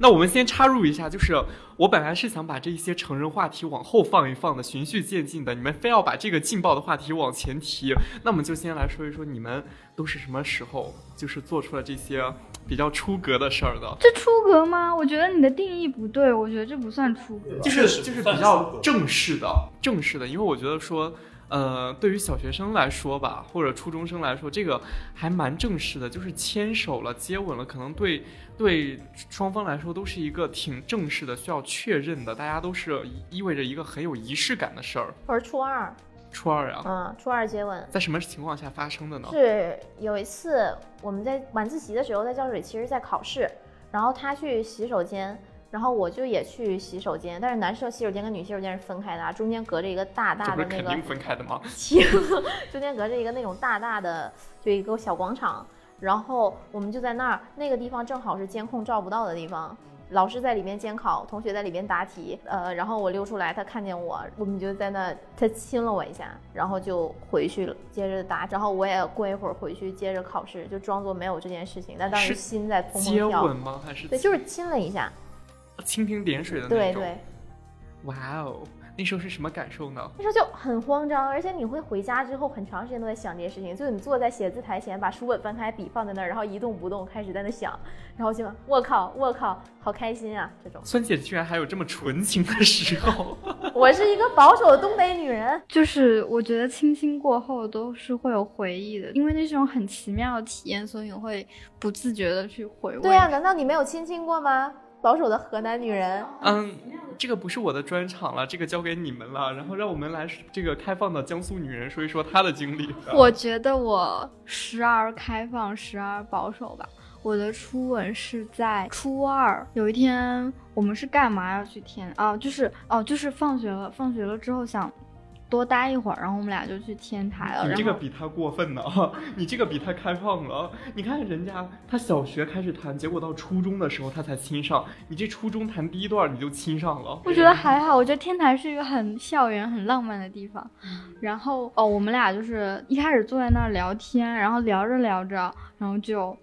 那我们先插入一下，就是我本来是想把这些成人话题往后放一放的，循序渐进的，你们非要把这个劲爆的话题往前提，那我们就先来说一说你们都是什么时候就是做出了这些比较出格的事儿的，这出格吗？我觉得你的定义不对，我觉得这不算出格。就是就是比较正式的正式的，因为我觉得说。呃，对于小学生来说吧，或者初中生来说，这个还蛮正式的，就是牵手了、接吻了，可能对对双方来说都是一个挺正式的、需要确认的，大家都是意味着一个很有仪式感的事儿。我是初二，初二啊，嗯，初二接吻。在什么情况下发生的呢？是有一次我们在晚自习的时候，在教室里其实在考试，然后他去洗手间，然后我就也去洗手间，但是男生洗手间跟女洗手间是分开的啊，中间隔着一个大大的那个肯定分开的吗？墙，中间隔着一个那种大大的就一个小广场，然后我们就在那儿，那个地方正好是监控照不到的地方。老师在里面监考，同学在里面答题，呃，然后我溜出来，他看见我，我们就在那，他亲了我一下，然后就回去了，接着答，然后我也过一会儿回去接着考试，就装作没有这件事情，但当时心在砰接砰跳吻，吗？还是对，就是亲了一下，蜻蜓点水的那种？对对，哇哦，那时候是什么感受呢？那时候就很慌张，而且你会回家之后很长时间都在想这些事情，就是你坐在写字台前，把书本翻开，笔放在那儿，然后一动不动，开始在那想，然后就我靠，我靠，好开心啊！这种，孙姐居然还有这么纯情的时候。我是一个保守的东北女人，就是我觉得亲亲过后都是会有回忆的，因为那是种很奇妙的体验，所以你会不自觉的去回味。对啊，难道你没有亲亲过吗？保守的河南女人，嗯，这个不是我的专场了，这个交给你们了。然后让我们来这个开放的江苏女人说一说她的经历。我觉得我时而开放，时而保守吧。我的初吻是在初二，有一天我们是干嘛要去填啊？就是哦，就是放学了，放学了之后想多待一会儿，然后我们俩就去天台了。你这个比他过分呢，你这个比他开放了。你看人家他小学开始谈，结果到初中的时候他才亲上，你这初中谈第一段你就亲上了。我觉得还好，我觉得天台是一个很校园、很浪漫的地方。然后哦，我们俩就是一开始坐在那儿聊天，然后聊着聊着，然后就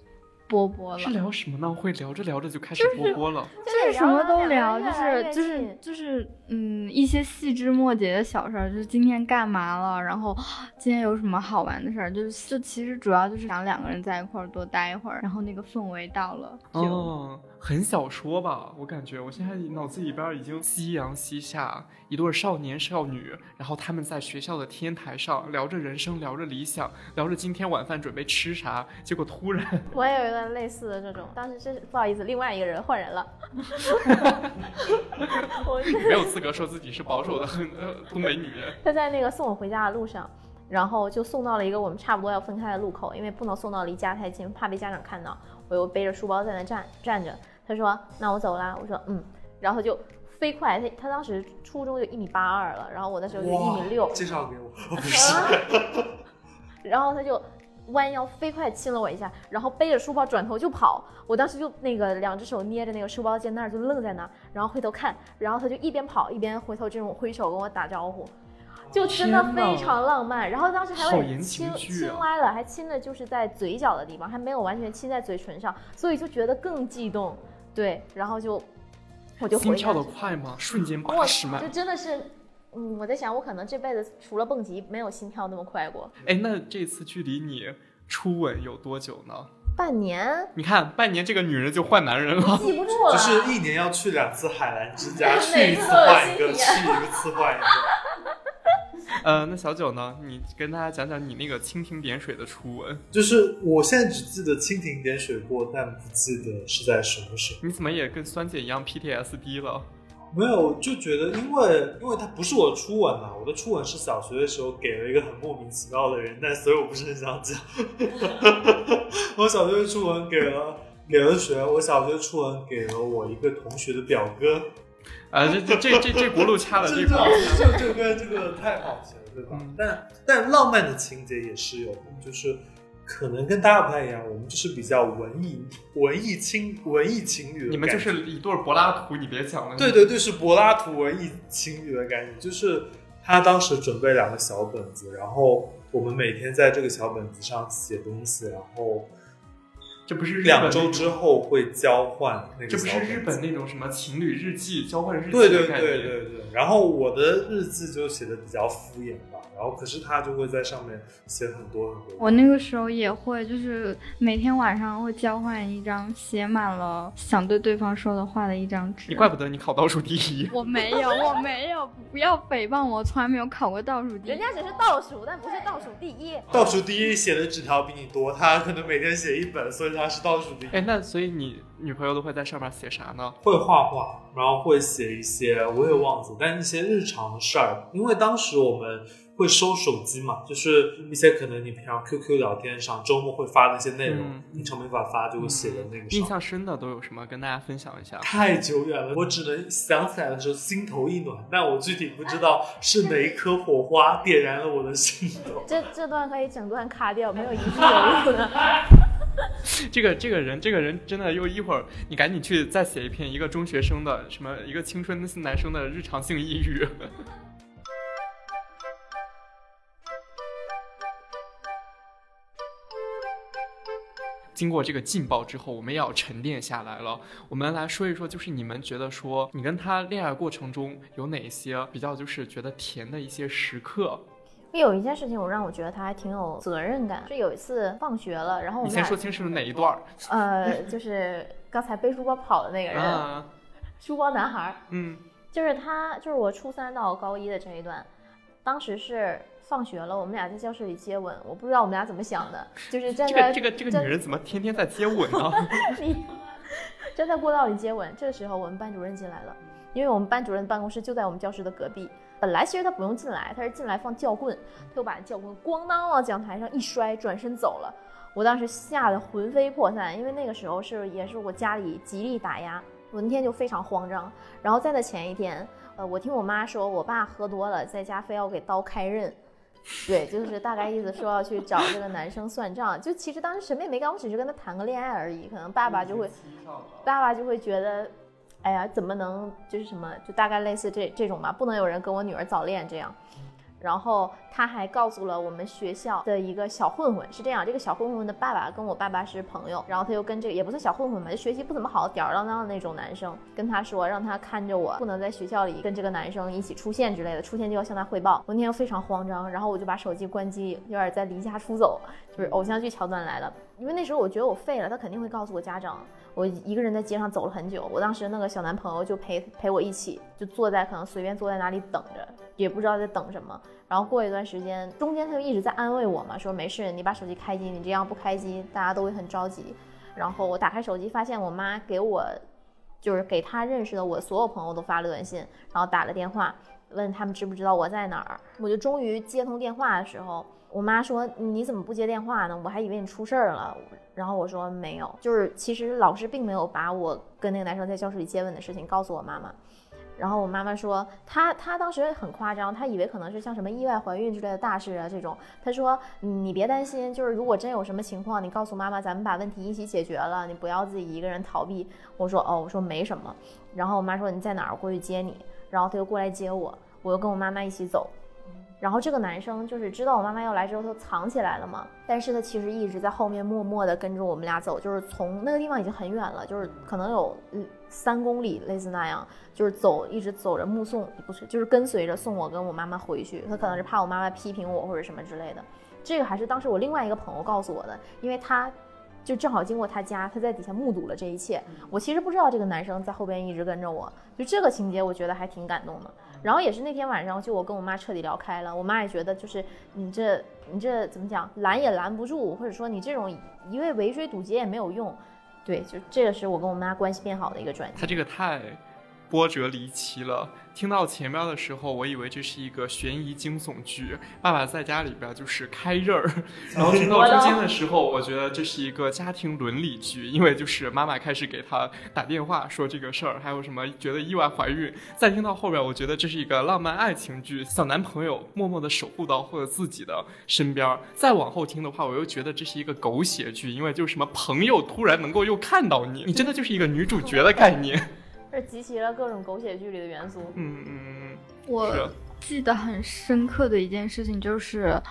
波波了是。聊什么呢？会聊着聊着就开始波波了。就是什么都聊，就是就是就是嗯一些细枝末节的小事儿，就是今天干嘛了，然后今天有什么好玩的事儿，就是就其实主要就是想两个人在一块儿多待一会儿，然后那个氛围到了就、哦，很小说吧？我感觉我现在脑子里边已经夕阳西下，一对少年少女，然后他们在学校的天台上聊着人生，聊着理想，聊着今天晚饭准备吃啥，结果突然 我也有一个类似的这种，当时是不好意思，另外一个人换人了。我没有资格说自己是保守的呃东北女人。他在那个送我回家的路上，然后就送到了一个我们差不多要分开的路口，因为不能送到离家太近，怕被家长看到。我又背着书包在那站站着，他说：“那我走啦。”我说：“嗯。”然后就飞快，他他当时初中就一米八二了，然后我那时候就一米六，介绍给我，哦 不是，然后他就弯腰飞快亲了我一下，然后背着书包转头就跑。我当时就那个两只手捏着那个书包肩带儿就愣在那儿，然后回头看，然后他就一边跑一边回头这种挥手跟我打招呼。就真的非常浪漫，然后当时还有亲啊亲歪了，还亲的就是在嘴角的地方，还没有完全亲在嘴唇上，所以就觉得更激动。对，然后就我就心跳的快吗？瞬间我八十迈就。真的是，嗯，我在想，我可能这辈子除了蹦极，没有心跳那么快过。哎，那这次距离你初吻有多久呢？半年你看，半年这个女人就换男人了。记不住了，就是一年要去两次海澜之家，去一次换一个，去一次换一个。呃，那小九呢？你跟大家讲讲你那个蜻蜓点水的初吻，就是我现在只记得蜻蜓点水过，但不记得是在什么时候。你怎么也跟酸姐一样 PTSD 了？没有，就觉得因为因为它不是我的初吻嘛，我的初吻是小学的时候给了一个很莫名其妙的人，但所以我不是很想讲。我小学的初吻给了给了谁？我小学初吻给了我一个同学的表哥。啊，这这这这这轱辘掐了，这这。这这跟这个太好笑了，对吧？嗯但但浪漫的情节也是有的，就是可能跟大家不太一样，我们就是比较文艺文艺情文艺情侣你们就是一对柏拉图，你别讲了。对对对，是柏拉图文艺情侣的感觉，就是他当时准备两个小本子，然后我们每天在这个小本子上写东西，然后这不是日本两周之，后会交换那个这不是。日本那种什么情侣日记交换日记对对对的概念。对对，然后我的日记就写的比较敷衍吧，然后可是他就会在上面写很多很多。我那个时候也会，就是每天晚上会交换一张写满了想对对方说的话的一张纸。你怪不得你考倒数第一。我没有，我没有，不要诽谤我，从来没有考过倒数第一。人家只是倒数，但不是倒数第一。倒数第一写的纸条比你多，他可能每天写一本，所以他是倒数第一。哎，那所以你女朋友都会在上面写啥呢？会画画，然后会写一些我也忘记，但一些日常的事儿。因为当时我们会收手机嘛，就是一些可能你平常 QQ 聊天上周末会发的一些内容，嗯平常没法发，就会写的那个印。象深的都有什么？跟大家分享一下。太久远了，我只能想起来的时候心头一暖，但我具体不知道是哪一颗火花点燃了我的心头。这这段可以整段卡掉，没有一句有用的。这个这个人，这个人真的又一会儿，你赶紧去再写一篇一个中学生的什么一个青春男生的日常性抑郁。经过这个劲爆之后，我们也要沉淀下来了。我们来说一说，就是你们觉得说，你跟他恋爱过程中有哪些比较就是觉得甜的一些时刻？有一件事情，我让我觉得他还挺有责任感。是有一次放学了，然后我你先说清是哪一段儿呃，就是刚才背书包跑的那个人，啊？书包男孩儿，嗯，就是他，就是我初三到高一的这一段，当时是放学了，我们俩在教室里接吻，我不知道我们俩怎么想的，就是站这在个这个这个女人怎么天天在接吻呢？你站在过道里接吻。这个时候，我们班主任进来了，因为我们班主任办公室就在我们教室的隔壁。本来其实他不用进来，他是进来放教棍，他就把教棍咣当往讲台上一摔，转身走了。我当时吓得魂飞魄散，因为那个时候是也是我家里极力打压，我那天就非常慌张。然后在那前一天，呃，我听我妈说，我爸喝多了，在家非要给刀开刃。对，就是大概意思说要去找这个男生算账。就其实当时什么也没干，我只是跟他谈个恋爱而已。可能爸爸就会，爸爸就会觉得，哎呀，怎么能就是什么，就大概类似这这种吧，不能有人跟我女儿早恋这样。然后他还告诉了我们学校的一个小混混，是这样，这个小混混的爸爸跟我爸爸是朋友，然后他又跟这个也不算小混混嘛，就学习不怎么好、吊儿郎当的那种男生，跟他说让他看着我，不能在学校里跟这个男生一起出现之类的，出现就要向他汇报。我那天非常慌张，然后我就把手机关机，有点在离家出走，就是偶像剧桥段来了。因为那时候我觉得我废了，他肯定会告诉我家长，我一个人在街上走了很久。我当时那个小男朋友就陪陪我一起，就坐在可能随便坐在哪里等着，也不知道在等什么。然后过一段时间，中间他就一直在安慰我嘛，说没事，你把手机开机，你这样不开机，大家都会很着急。然后我打开手机，发现我妈给我，就是给他认识的我所有朋友都发了短信，然后打了电话，问他们知不知道我在哪儿。我就终于接通电话的时候。我妈说：“你怎么不接电话呢？我还以为你出事儿了。”然后我说：“没有，就是其实老师并没有把我跟那个男生在教室里接吻的事情告诉我妈妈。”然后我妈妈说：“她她当时很夸张，她以为可能是像什么意外怀孕之类的大事啊这种。”她说：“你别担心，就是如果真有什么情况，你告诉妈妈，咱们把问题一起解决了，你不要自己一个人逃避。”我说：“哦，我说没什么。”然后我妈说：“你在哪儿？我过去接你。”然后她就过来接我，我又跟我妈妈一起走。然后这个男生就是知道我妈妈要来之后，他藏起来了嘛。但是他其实一直在后面默默地跟着我们俩走，就是从那个地方已经很远了，就是可能有嗯三公里类似那样，就是走一直走着目送，不是就是跟随着送我跟我妈妈回去。他可能是怕我妈妈批评我或者什么之类的。这个还是当时我另外一个朋友告诉我的，因为他就正好经过他家，他在底下目睹了这一切。我其实不知道这个男生在后边一直跟着我，就这个情节我觉得还挺感动的。然后也是那天晚上，就我跟我妈彻底聊开了。我妈也觉得，就是你这你这怎么讲，拦也拦不住，或者说你这种一味围追堵截也没有用。对，就这个是我跟我妈关系变好的一个转机。他这个太波折离奇了。听到前面的时候，我以为这是一个悬疑惊悚剧，爸爸在家里边就是开刃儿。然后听到中间的时候，我觉得这是一个家庭伦理剧，因为就是妈妈开始给他打电话说这个事儿，还有什么觉得意外怀孕。再听到后边，我觉得这是一个浪漫爱情剧，小男朋友默默的守护到或者自己的身边。再往后听的话，我又觉得这是一个狗血剧，因为就是什么朋友突然能够又看到你，你真的就是一个女主角的概念。是集齐了各种狗血剧里的元素。嗯嗯嗯，我记得很深刻的一件事情就是，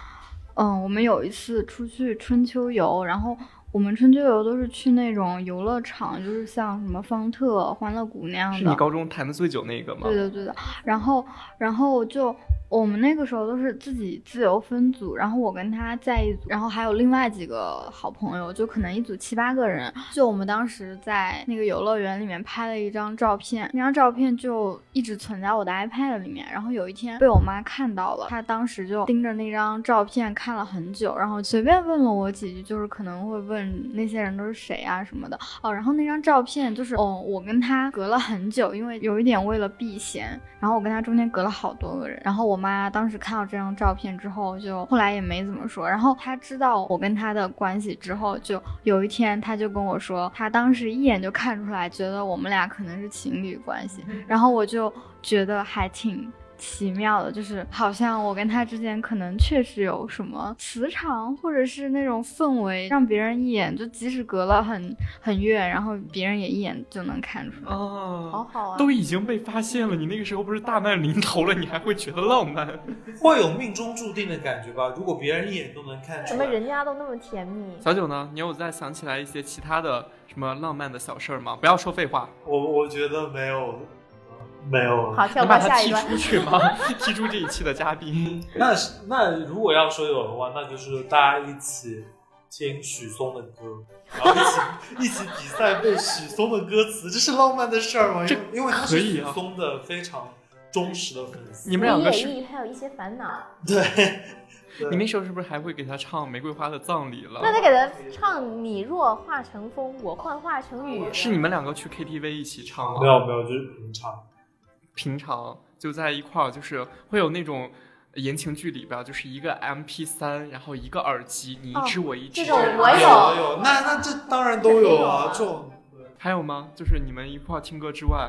嗯，我们有一次出去春秋游，然后我们春秋游都是去那种游乐场，就是像什么方特、欢乐谷那样的。是你高中谈的最久那个吗？对的对的。然后然后就。我们那个时候都是自己自由分组，然后我跟他在一组，然后还有另外几个好朋友，就可能一组七八个人。就我们当时在那个游乐园里面拍了一张照片，那张照片就一直存在我的 iPad 里面。然后有一天被我妈看到了，她当时就盯着那张照片看了很久，然后随便问了我几句，就是可能会问那些人都是谁啊什么的。哦，然后那张照片就是哦，我跟他隔了很久，因为有一点为了避嫌，然后我跟他中间隔了好多个人，然后我。妈当时看到这张照片之后，就后来也没怎么说。然后她知道我跟她的关系之后，就有一天她就跟我说，她当时一眼就看出来，觉得我们俩可能是情侣关系。然后我就觉得还挺。奇妙的，就是好像我跟他之间可能确实有什么磁场，或者是那种氛围，让别人一眼就即使隔了很很远，然后别人也一眼就能看出来。哦，好好啊，都已经被发现了，你那个时候不是大难临头了，你还会觉得浪漫？会有命中注定的感觉吧？如果别人一眼都能看出来，怎么人家都那么甜蜜？小九呢？你有再想起来一些其他的什么浪漫的小事儿吗？不要说废话。我我觉得没有。没有，好，跳过下一段。踢出去吗？踢出这一期的嘉宾。那那如果要说有的话，那就是大家一起听许嵩的歌，然后一起一起比赛背许嵩的歌词，这是浪漫的事儿吗？这因为他是许嵩的非常忠实的粉丝。你们两个是还有一些烦恼。对。你那时候是不是还会给他唱《玫瑰花的葬礼》了？那得给他唱《你若化成风，我幻化成雨》。是你们两个去 KTV 一起唱吗？没有没有，就是平常。平常就在一块儿，就是会有那种言情剧里边，就是一个 M P 三，然后一个耳机，你一只我一只。这种我有有，那那这当然都有啊。这种还有吗？就是你们一块儿听歌之外，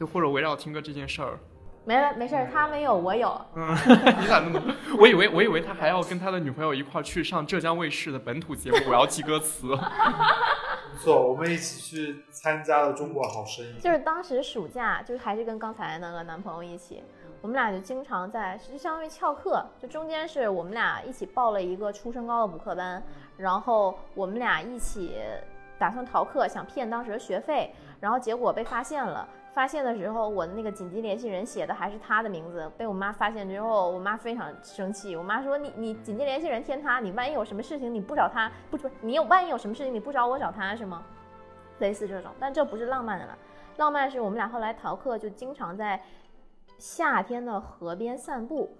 就或者围绕听歌这件事儿。没，没事儿，他没有，我有。嗯，你咋那么？我以为我以为他还要跟他的女朋友一块儿去上浙江卫视的本土节目，我要记歌词。错，我们一起去参加了《中国好声音》。就是当时暑假，就是还是跟刚才那个男朋友一起，我们俩就经常在，就相当于翘课，就中间是我们俩一起报了一个初升高的补课班，然后我们俩一起打算逃课，想骗当时的学费，然后结果被发现了。发现的时候，我的那个紧急联系人写的还是他的名字，被我妈发现之后，我妈非常生气。我妈说：“你你紧急联系人填他，你万一有什么事情你不找他，不不，你有万一有什么事情你不找我找他是吗？类似这种，但这不是浪漫的了。浪漫是我们俩后来逃课就经常在夏天的河边散步，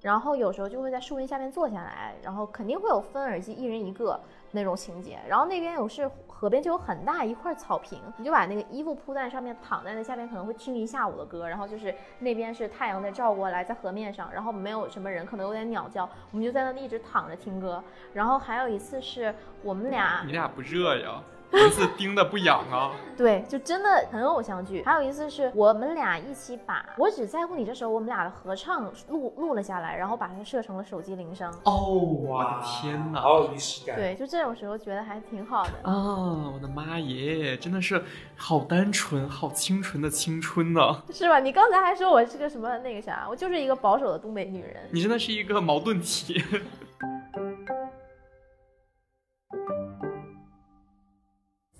然后有时候就会在树荫下面坐下来，然后肯定会有分耳机，一人一个那种情节。然后那边有是。河边就有很大一块草坪，你就把那个衣服铺在上面，躺在那下面，可能会听一下午的歌。然后就是那边是太阳在照过来，在河面上，然后没有什么人，可能有点鸟叫，我们就在那里一直躺着听歌。然后还有一次是我们俩，你俩不热呀？蚊子叮的不痒啊？对，就真的很偶像剧。还有一次是我们俩一起把《我只在乎你》这首我们俩的合唱录录了下来，然后把它设成了手机铃声。哦，我的天哪，好有仪式感。对，就这种时候觉得还挺好的啊！我的妈耶，真的是好单纯、好清纯的青春呢。是吧？你刚才还说我是个什么那个啥，我就是一个保守的东北女人。你真的是一个矛盾体。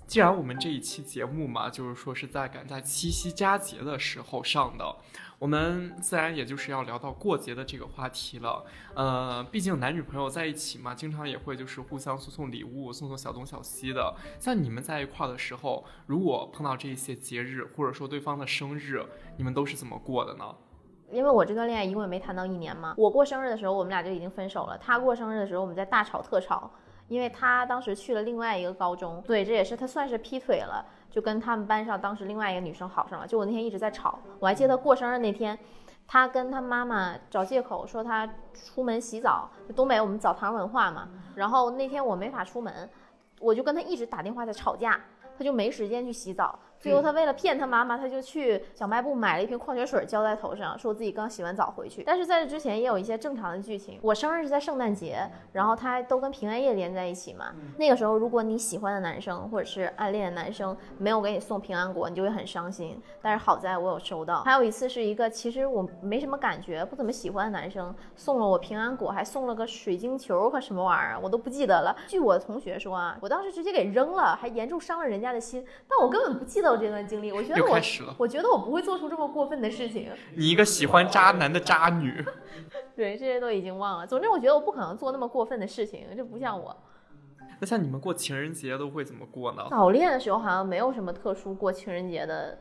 既然我们这一期节目嘛，就是说是在赶在七夕佳节的时候上的，我们自然也就是要聊到过节的这个话题了。呃，毕竟男女朋友在一起嘛，经常也会就是互相送送礼物，送送小东小西的。像你们在一块儿的时候，如果碰到这些节日，或者说对方的生日，你们都是怎么过的呢？因为我这段恋爱一共没谈到一年嘛，我过生日的时候，我们俩就已经分手了。他过生日的时候，我们在大吵特吵。因为他当时去了另外一个高中，对，这也是他算是劈腿了，就跟他们班上当时另外一个女生好上了。就我那天一直在吵，我还记得过生日那天，他跟他妈妈找借口说他出门洗澡，就东北我们澡堂文化嘛。然后那天我没法出门，我就跟他一直打电话在吵架，他就没时间去洗澡。最后他为了骗他妈妈，他就去小卖部买了一瓶矿泉水浇在头上，说自己刚洗完澡回去。但是在这之前也有一些正常的剧情。我生日是在圣诞节，然后他都跟平安夜连在一起嘛。那个时候，如果你喜欢的男生或者是暗恋的男生没有给你送平安果，你就会很伤心。但是好在我有收到。还有一次是一个其实我没什么感觉、不怎么喜欢的男生送了我平安果，还送了个水晶球和什么玩意儿，我都不记得了。据我的同学说啊，我当时直接给扔了，还严重伤了人家的心。但我根本不记得。这段经历，我觉得我，我觉得我不会做出这么过分的事情。你一个喜欢渣男的渣女，对这些都已经忘了。总之，我觉得我不可能做那么过分的事情，这不像我。那像你们过情人节都会怎么过呢？早恋的时候好像没有什么特殊过情人节的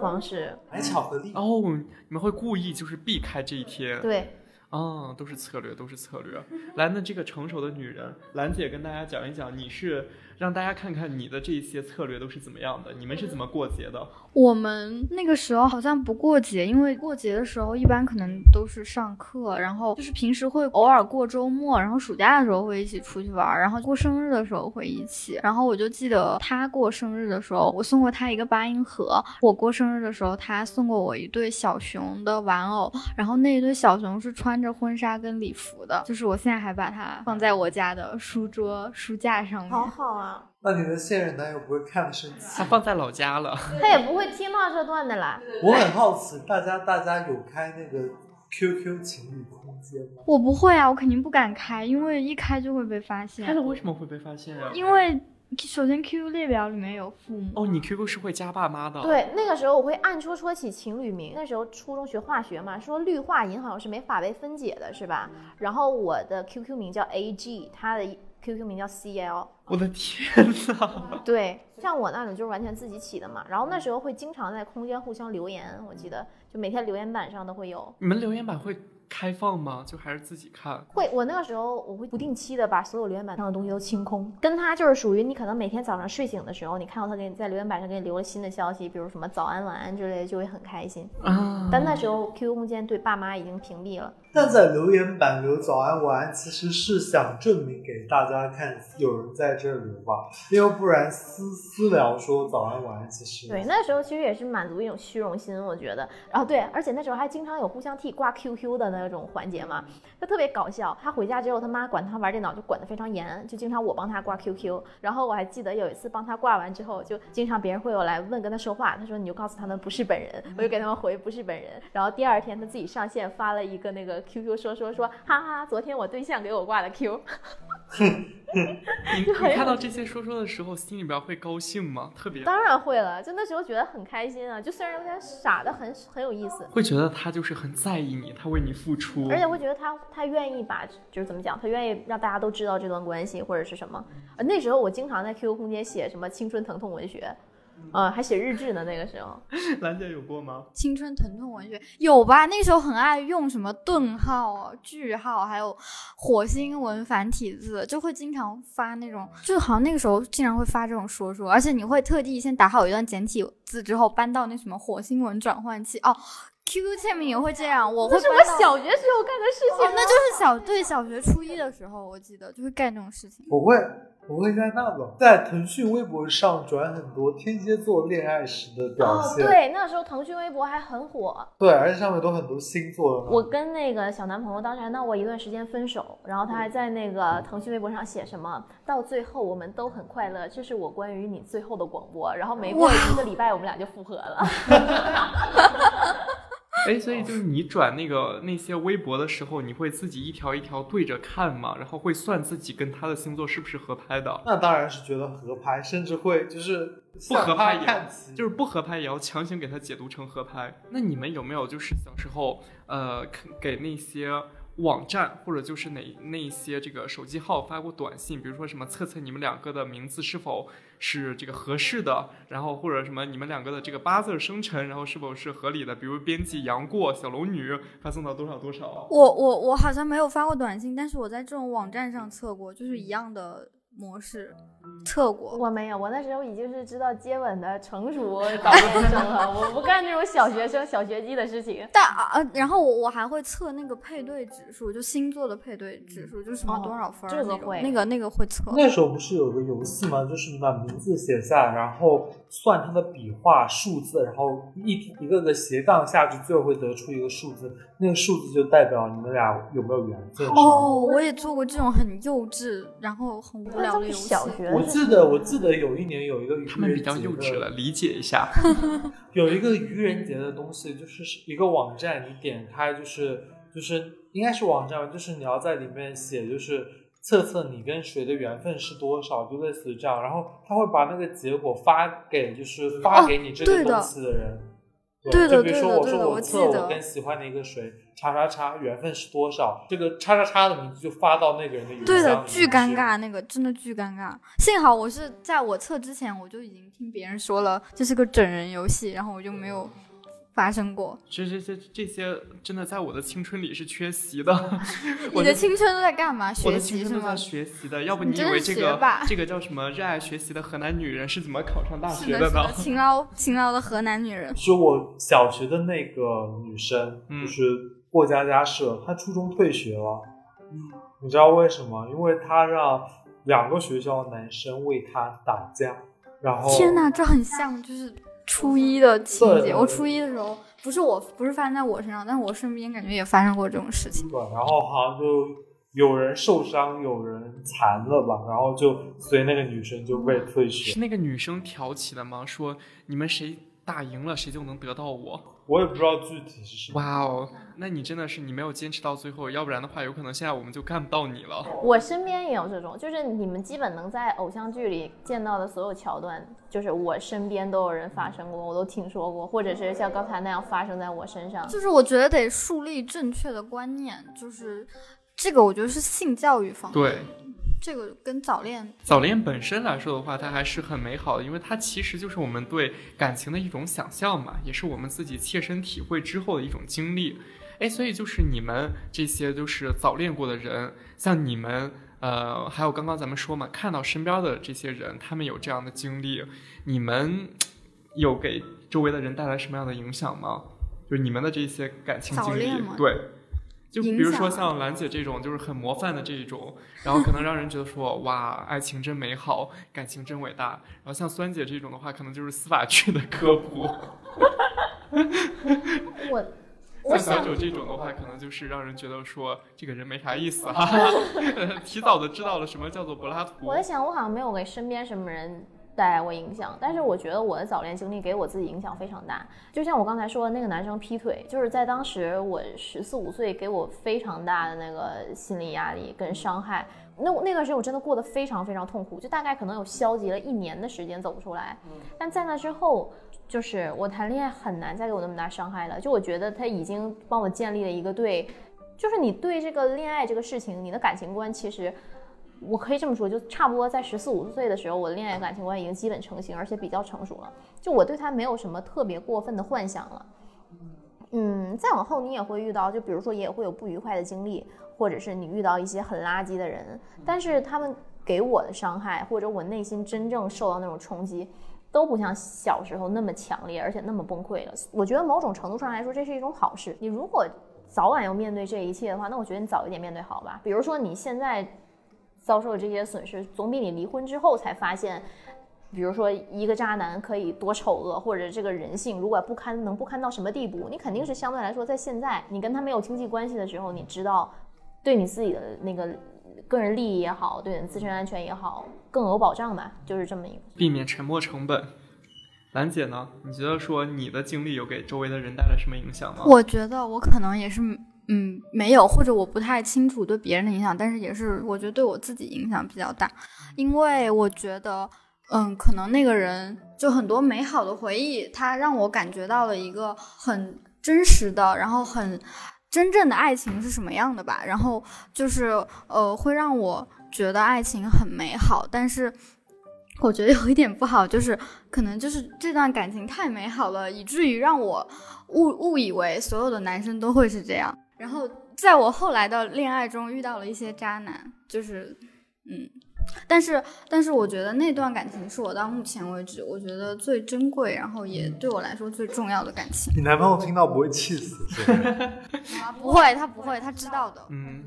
方式，买巧克力哦。你们会故意就是避开这一天？对。啊，都是策略，都是策略。来，那这个成熟的女人，兰姐跟大家讲一讲，你是让大家看看你的这些策略都是怎么样的，你们是怎么过节的？我们那个时候好像不过节，因为过节的时候一般可能都是上课，然后就是平时会偶尔过周末，然后暑假的时候会一起出去玩，然后过生日的时候会一起。然后我就记得他过生日的时候，我送过他一个八音盒；我过生日的时候，他送过我一对小熊的玩偶，然后那一对小熊是穿着婚纱跟礼服的，就是我现在还把它放在我家的书桌书架上面。好好啊。那你的现任男友不会看了生气？他放在老家了，他也不会听到这段的啦。我很好奇，大家大家有开那个 QQ 情侣空间吗？我不会啊，我肯定不敢开，因为一开就会被发现。开了为什么会被发现啊？因为首先 QQ 列表里面有父母。哦，你 QQ 是会加爸妈的。对，那个时候我会暗戳戳起情侣名。那时候初中学化学嘛，说氯化银好像是没法被分解的，是吧？然后我的 QQ 名叫 AG，他的。QQ 名叫 CL，我的天呐！对，像我那种就是完全自己起的嘛。然后那时候会经常在空间互相留言，我记得就每天留言板上都会有。你们留言板会开放吗？就还是自己看？会，我那个时候我会不定期的把所有留言板上的东西都清空。跟他就是属于你可能每天早上睡醒的时候，你看到他给你在留言板上给你留了新的消息，比如什么早安晚安之类的，就会很开心。啊！但那时候 QQ 空间对爸妈已经屏蔽了。但在留言板留早安晚安，其实是想证明给大家看有人在这留吧，要不然私私聊说早安晚安，其实对，那时候其实也是满足一种虚荣心，我觉得。然后对，而且那时候还经常有互相替挂 QQ 的那种环节嘛，就特别搞笑。他回家之后，他妈管他玩电脑就管得非常严，就经常我帮他挂 QQ。然后我还记得有一次帮他挂完之后，就经常别人会有来问跟他说话，他说你就告诉他们不是本人，我就给他们回不是本人。然后第二天他自己上线发了一个那个 QQ 说说说，哈哈，昨天我对象给我挂的 Q。你你看到这些说说的时候，心里边会高兴吗？特别当然会了，就那时候觉得很开心啊，就虽然有点傻的很很有意思，会觉得他就是很在意你，他为你付出，而且会觉得他他愿意把就是怎么讲，他愿意让大家都知道这段关系或者是什么。呃，那时候我经常在 QQ 空间写什么青春疼痛文学。嗯，还写日志呢，那个时候。兰姐有过吗？青春疼痛文学有吧？那时候很爱用什么顿号、句号，还有火星文繁体字，就会经常发那种，就好像那个时候经常会发这种说说，而且你会特地先打好一段简体字之后搬到那什么火星文转换器哦。QQ 签名也会这样，我会。那是我小学时候干的事情，那就是小对小学初一的时候，我记得就会干这种事情。我会。我会在那个在腾讯微博上转很多天蝎座恋爱时的表现。哦，对，那时候腾讯微博还很火。对，而且上面都很多星座的。我跟那个小男朋友当时还闹过一段时间分手，然后他还在那个腾讯微博上写什么，到最后我们都很快乐，这是我关于你最后的广播。然后没过一个礼拜，我们俩就复合了。哎，所以就是你转那个那些微博的时候，你会自己一条一条对着看吗？然后会算自己跟他的星座是不是合拍的？那当然是觉得合拍，甚至会就是不合拍也就是不合拍也要强行给他解读成合拍。那你们有没有就是小时候呃给那些？网站或者就是哪那些这个手机号发过短信，比如说什么测测你们两个的名字是否是这个合适的，然后或者什么你们两个的这个八字生辰，然后是否是合理的，比如编辑杨过小龙女发送到多少多少。我我我好像没有发过短信，但是我在这种网站上测过，就是一样的。模式测过，我没有，我那时候已经是知道接吻的成熟 早恋生了，我不干这种小学生小学鸡的事情。但啊，然后我我还会测那个配对指数，就星座的配对指数，就是什么多少分这个会，那个那个会测。那时候不是有个游戏吗？就是你把名字写下，然后算它的笔画数字，然后一一个个斜杠下去，最后会得出一个数字，那个数字就代表你们俩有没有缘分。哦，我也做过这种很幼稚，然后很无聊的。小学，我记得我记得有一年有一个愚人节，他们比较幼稚了，理解一下。有一个愚人节的东西，就是一个网站，你点开就是就是应该是网站，就是你要在里面写，就是测测你跟谁的缘分是多少，就类似于这样。然后他会把那个结果发给就是发给你这个东西的人。对的，就比如说我说我测我跟喜欢的一个谁。叉叉叉缘分是多少？这个叉叉叉的名字就发到那个人的邮箱对的，巨尴尬，那个真的巨尴尬。幸好我是在我测之前，我就已经听别人说了，这是个整人游戏，然后我就没有发生过。这这这这些真的在我的青春里是缺席的。你的青春都在干嘛？学习是吗？学习的，要不你以为这个这个叫什么热爱学习的河南女人是怎么考上大学的呢？勤劳勤劳的河南女人。是我小学的那个女生，就是。过家家社，她初中退学了，嗯，你知道为什么？因为她让两个学校男生为她打架，然后天哪，这很像就是初一的情节。我初一的时候，不是我，不是发生在我身上，但是我身边感觉也发生过这种事情。对，然后好像就有人受伤，有人残了吧，然后就所以那个女生就被退学。是那个女生挑起的吗？说你们谁打赢了，谁就能得到我。我也不知道具体是什么。哇哦，那你真的是你没有坚持到最后，要不然的话，有可能现在我们就看不到你了。我身边也有这种，就是你们基本能在偶像剧里见到的所有桥段，就是我身边都有人发生过，我都听说过，或者是像刚才那样发生在我身上。就是我觉得得树立正确的观念，就是这个，我觉得是性教育方面。对。这个跟早恋，早恋本身来说的话，它还是很美好的，因为它其实就是我们对感情的一种想象嘛，也是我们自己切身体会之后的一种经历。哎，所以就是你们这些都是早恋过的人，像你们，呃，还有刚刚咱们说嘛，看到身边的这些人，他们有这样的经历，你们有给周围的人带来什么样的影响吗？就是你们的这些感情经历，对。就比如说像兰姐这种，就是很模范的这一种，然后可能让人觉得说哇，爱情真美好，感情真伟大。然后像酸姐这种的话，可能就是司法剧的科普。我，我像小九这种的话，可能就是让人觉得说这个人没啥意思哈、提早的知道了什么叫做柏拉图。我在想，我好像没有给身边什么人带来过影响，但是我觉得我的早恋经历给我自己影响非常大。就像我刚才说的那个男生劈腿，就是在当时我十四五岁，给我非常大的那个心理压力跟伤害。那那段时间我真的过得非常非常痛苦，就大概可能有消极了一年的时间走不出来。但在那之后，就是我谈恋爱很难再给我那么大伤害了。就我觉得他已经帮我建立了一个对，就是你对这个恋爱这个事情，你的感情观其实。我可以这么说，就差不多在十四五岁的时候，我的恋爱感情观已经基本成型，而且比较成熟了。就我对他没有什么特别过分的幻想了。嗯，再往后你也会遇到，就比如说也会有不愉快的经历，或者是你遇到一些很垃圾的人，但是他们给我的伤害，或者我内心真正受到那种冲击，都不像小时候那么强烈，而且那么崩溃了。我觉得某种程度上来说，这是一种好事。你如果早晚要面对这一切的话，那我觉得你早一点面对好吧。比如说你现在遭受的这些损失，总比你离婚之后才发现，比如说一个渣男可以多丑恶，或者这个人性如果不堪能不堪到什么地步，你肯定是相对来说在现在你跟他没有经济关系的时候，你知道对你自己的那个个人利益也好，对你的自身安全也好，更有保障吧，就是这么一个。避免沉没成本。兰姐呢？你觉得说你的经历有给周围的人带来什么影响吗？我觉得我可能也是，嗯，没有，或者我不太清楚对别人的影响，但是也是我觉得对我自己影响比较大，因为我觉得，嗯，可能那个人就很多美好的回忆，他让我感觉到了一个很真实的，然后很真正的爱情是什么样的吧，然后就是呃，会让我觉得爱情很美好，但是。我觉得有一点不好，就是可能就是这段感情太美好了，以至于让我误误以为所有的男生都会是这样。然后在我后来的恋爱中遇到了一些渣男，就是嗯，但是但是我觉得那段感情是我到目前为止我觉得最珍贵，然后也对我来说最重要的感情。你男朋友听到不会气死？不会，他不会，他知道的。嗯，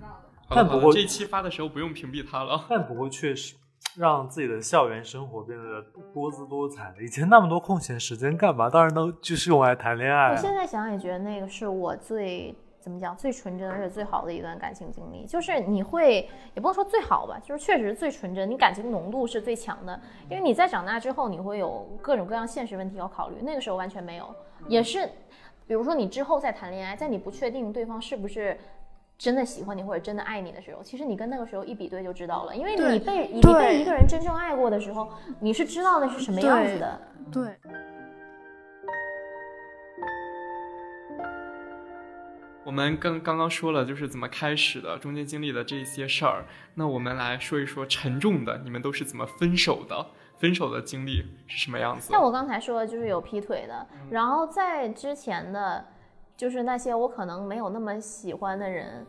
但不过这期发的时候不用屏蔽他了。但不过确实让自己的校园生活变得多姿多彩的。以前那么多空闲时间干嘛？当然都就是用来谈恋爱啊。我现在想想也觉得那个是我最怎么讲最纯真而且最好的一段感情经历，就是你会也不能说最好吧，就是确实最纯真，你感情浓度是最强的。因为你在长大之后，你会有各种各样现实问题要考虑，那个时候完全没有，也是，比如说你之后再谈恋爱，在你不确定对方是不是。真的喜欢你或者真的爱你的时候，其实你跟那个时候一比对就知道了，因为你被你被一个人真正爱过的时候，你是知道那是什么样子的。对，我们刚刚刚说了，就是怎么开始的，中间经历的这些事儿。那我们来说一说沉重的，你们都是怎么分手的？分手的经历是什么样子？像我刚才说的，就是有劈腿的，然后在之前的，就是那些我可能没有那么喜欢的人，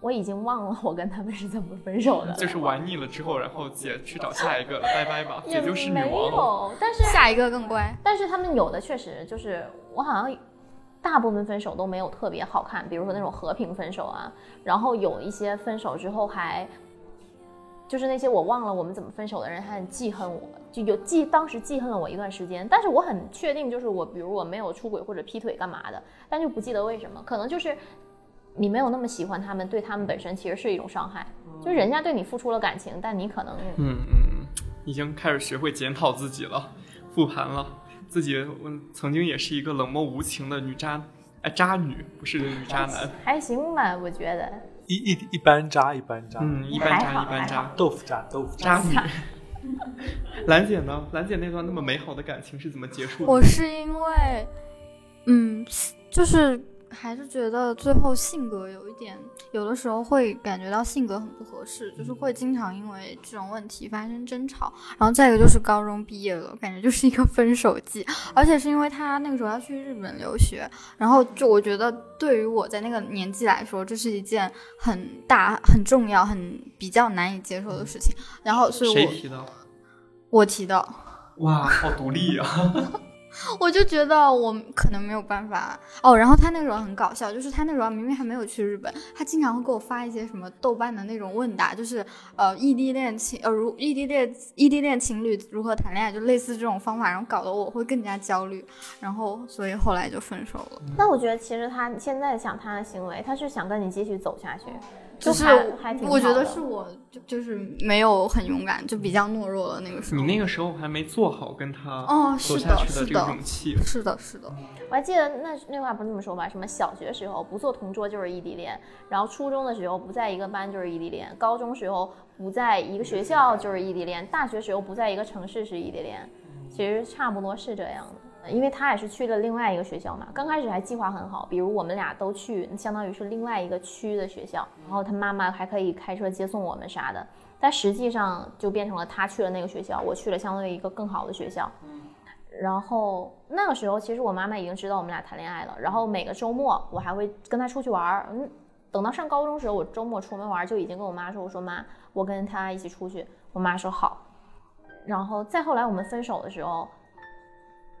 我已经忘了我跟他们是怎么分手的，就是玩腻了之后，然后姐去找下一个了，拜拜吧，也姐就是女没。有，但是下一个更乖。但是他们有的确实就是我好像大部分分手都没有特别好看，比如说那种和平分手啊，然后有一些分手之后还。就是那些我忘了我们怎么分手的人，还很记恨我，就有记当时记恨了我一段时间。但是我很确定，就是我，比如我没有出轨或者劈腿干嘛的，但就不记得为什么。可能就是你没有那么喜欢他们，对他们本身其实是一种伤害。就是人家对你付出了感情，但你可能嗯 嗯，已经开始学会检讨自己了，复盘了自己。我，曾经也是一个冷漠无情的女渣，哎，渣女不是女渣男。还行吧，我觉得。一一一般渣一般渣，嗯，一般渣一般 渣，豆腐渣豆腐渣女。兰姐呢？兰姐那段那么美好的感情是怎么结束的？我是因为，嗯，就是还是觉得最后性格有一点，有的时候会感觉到性格很不合适，就是会经常因为这种问题发生争吵。然后再一个就是高中毕业了，感觉就是一个分手季，而且是因为他那个时候要去日本留学，然后就我觉得对于我在那个年纪来说，这是一件很大、很重要、很比较难以接受的事情。然后所以我谁提的？我提的，哇，好独立啊！我就觉得我可能没有办法哦。然后他那时候很搞笑，就是他那时候明明还没有去日本，他经常会给我发一些什么豆瓣的那种问答，就是呃异地恋情呃如异地恋异地恋情侣如何谈恋爱，就类似这种方法，然后搞得我会更加焦虑，然后所以后来就分手了。那我觉得其实他现在想他的行为，他是想跟你继续走下去。就是，我觉得是我就就是没有很勇敢，就比较懦弱的那个时候。你那个时候还没做好跟他哦，走下去的这个勇气。是的，是的。我还记得那那话不是这么说吧？什么小学时候不做同桌就是异地恋，然后初中的时候不在一个班就是异地恋，高中时候不在一个学校就是异地恋，大学时候不在一个城市是异地恋，其实差不多是这样的。因为他也是去了另外一个学校嘛，刚开始还计划很好，比如我们俩都去，相当于是另外一个区的学校，然后他妈妈还可以开车接送我们啥的。但实际上就变成了他去了那个学校，我去了相当于一个更好的学校。然后那个时候其实我妈妈已经知道我们俩谈恋爱了，然后每个周末我还会跟他出去玩儿。嗯，等到上高中时候，我周末出门玩就已经跟我妈说，我说妈，我跟他一起出去。我妈说好。然后再后来我们分手的时候。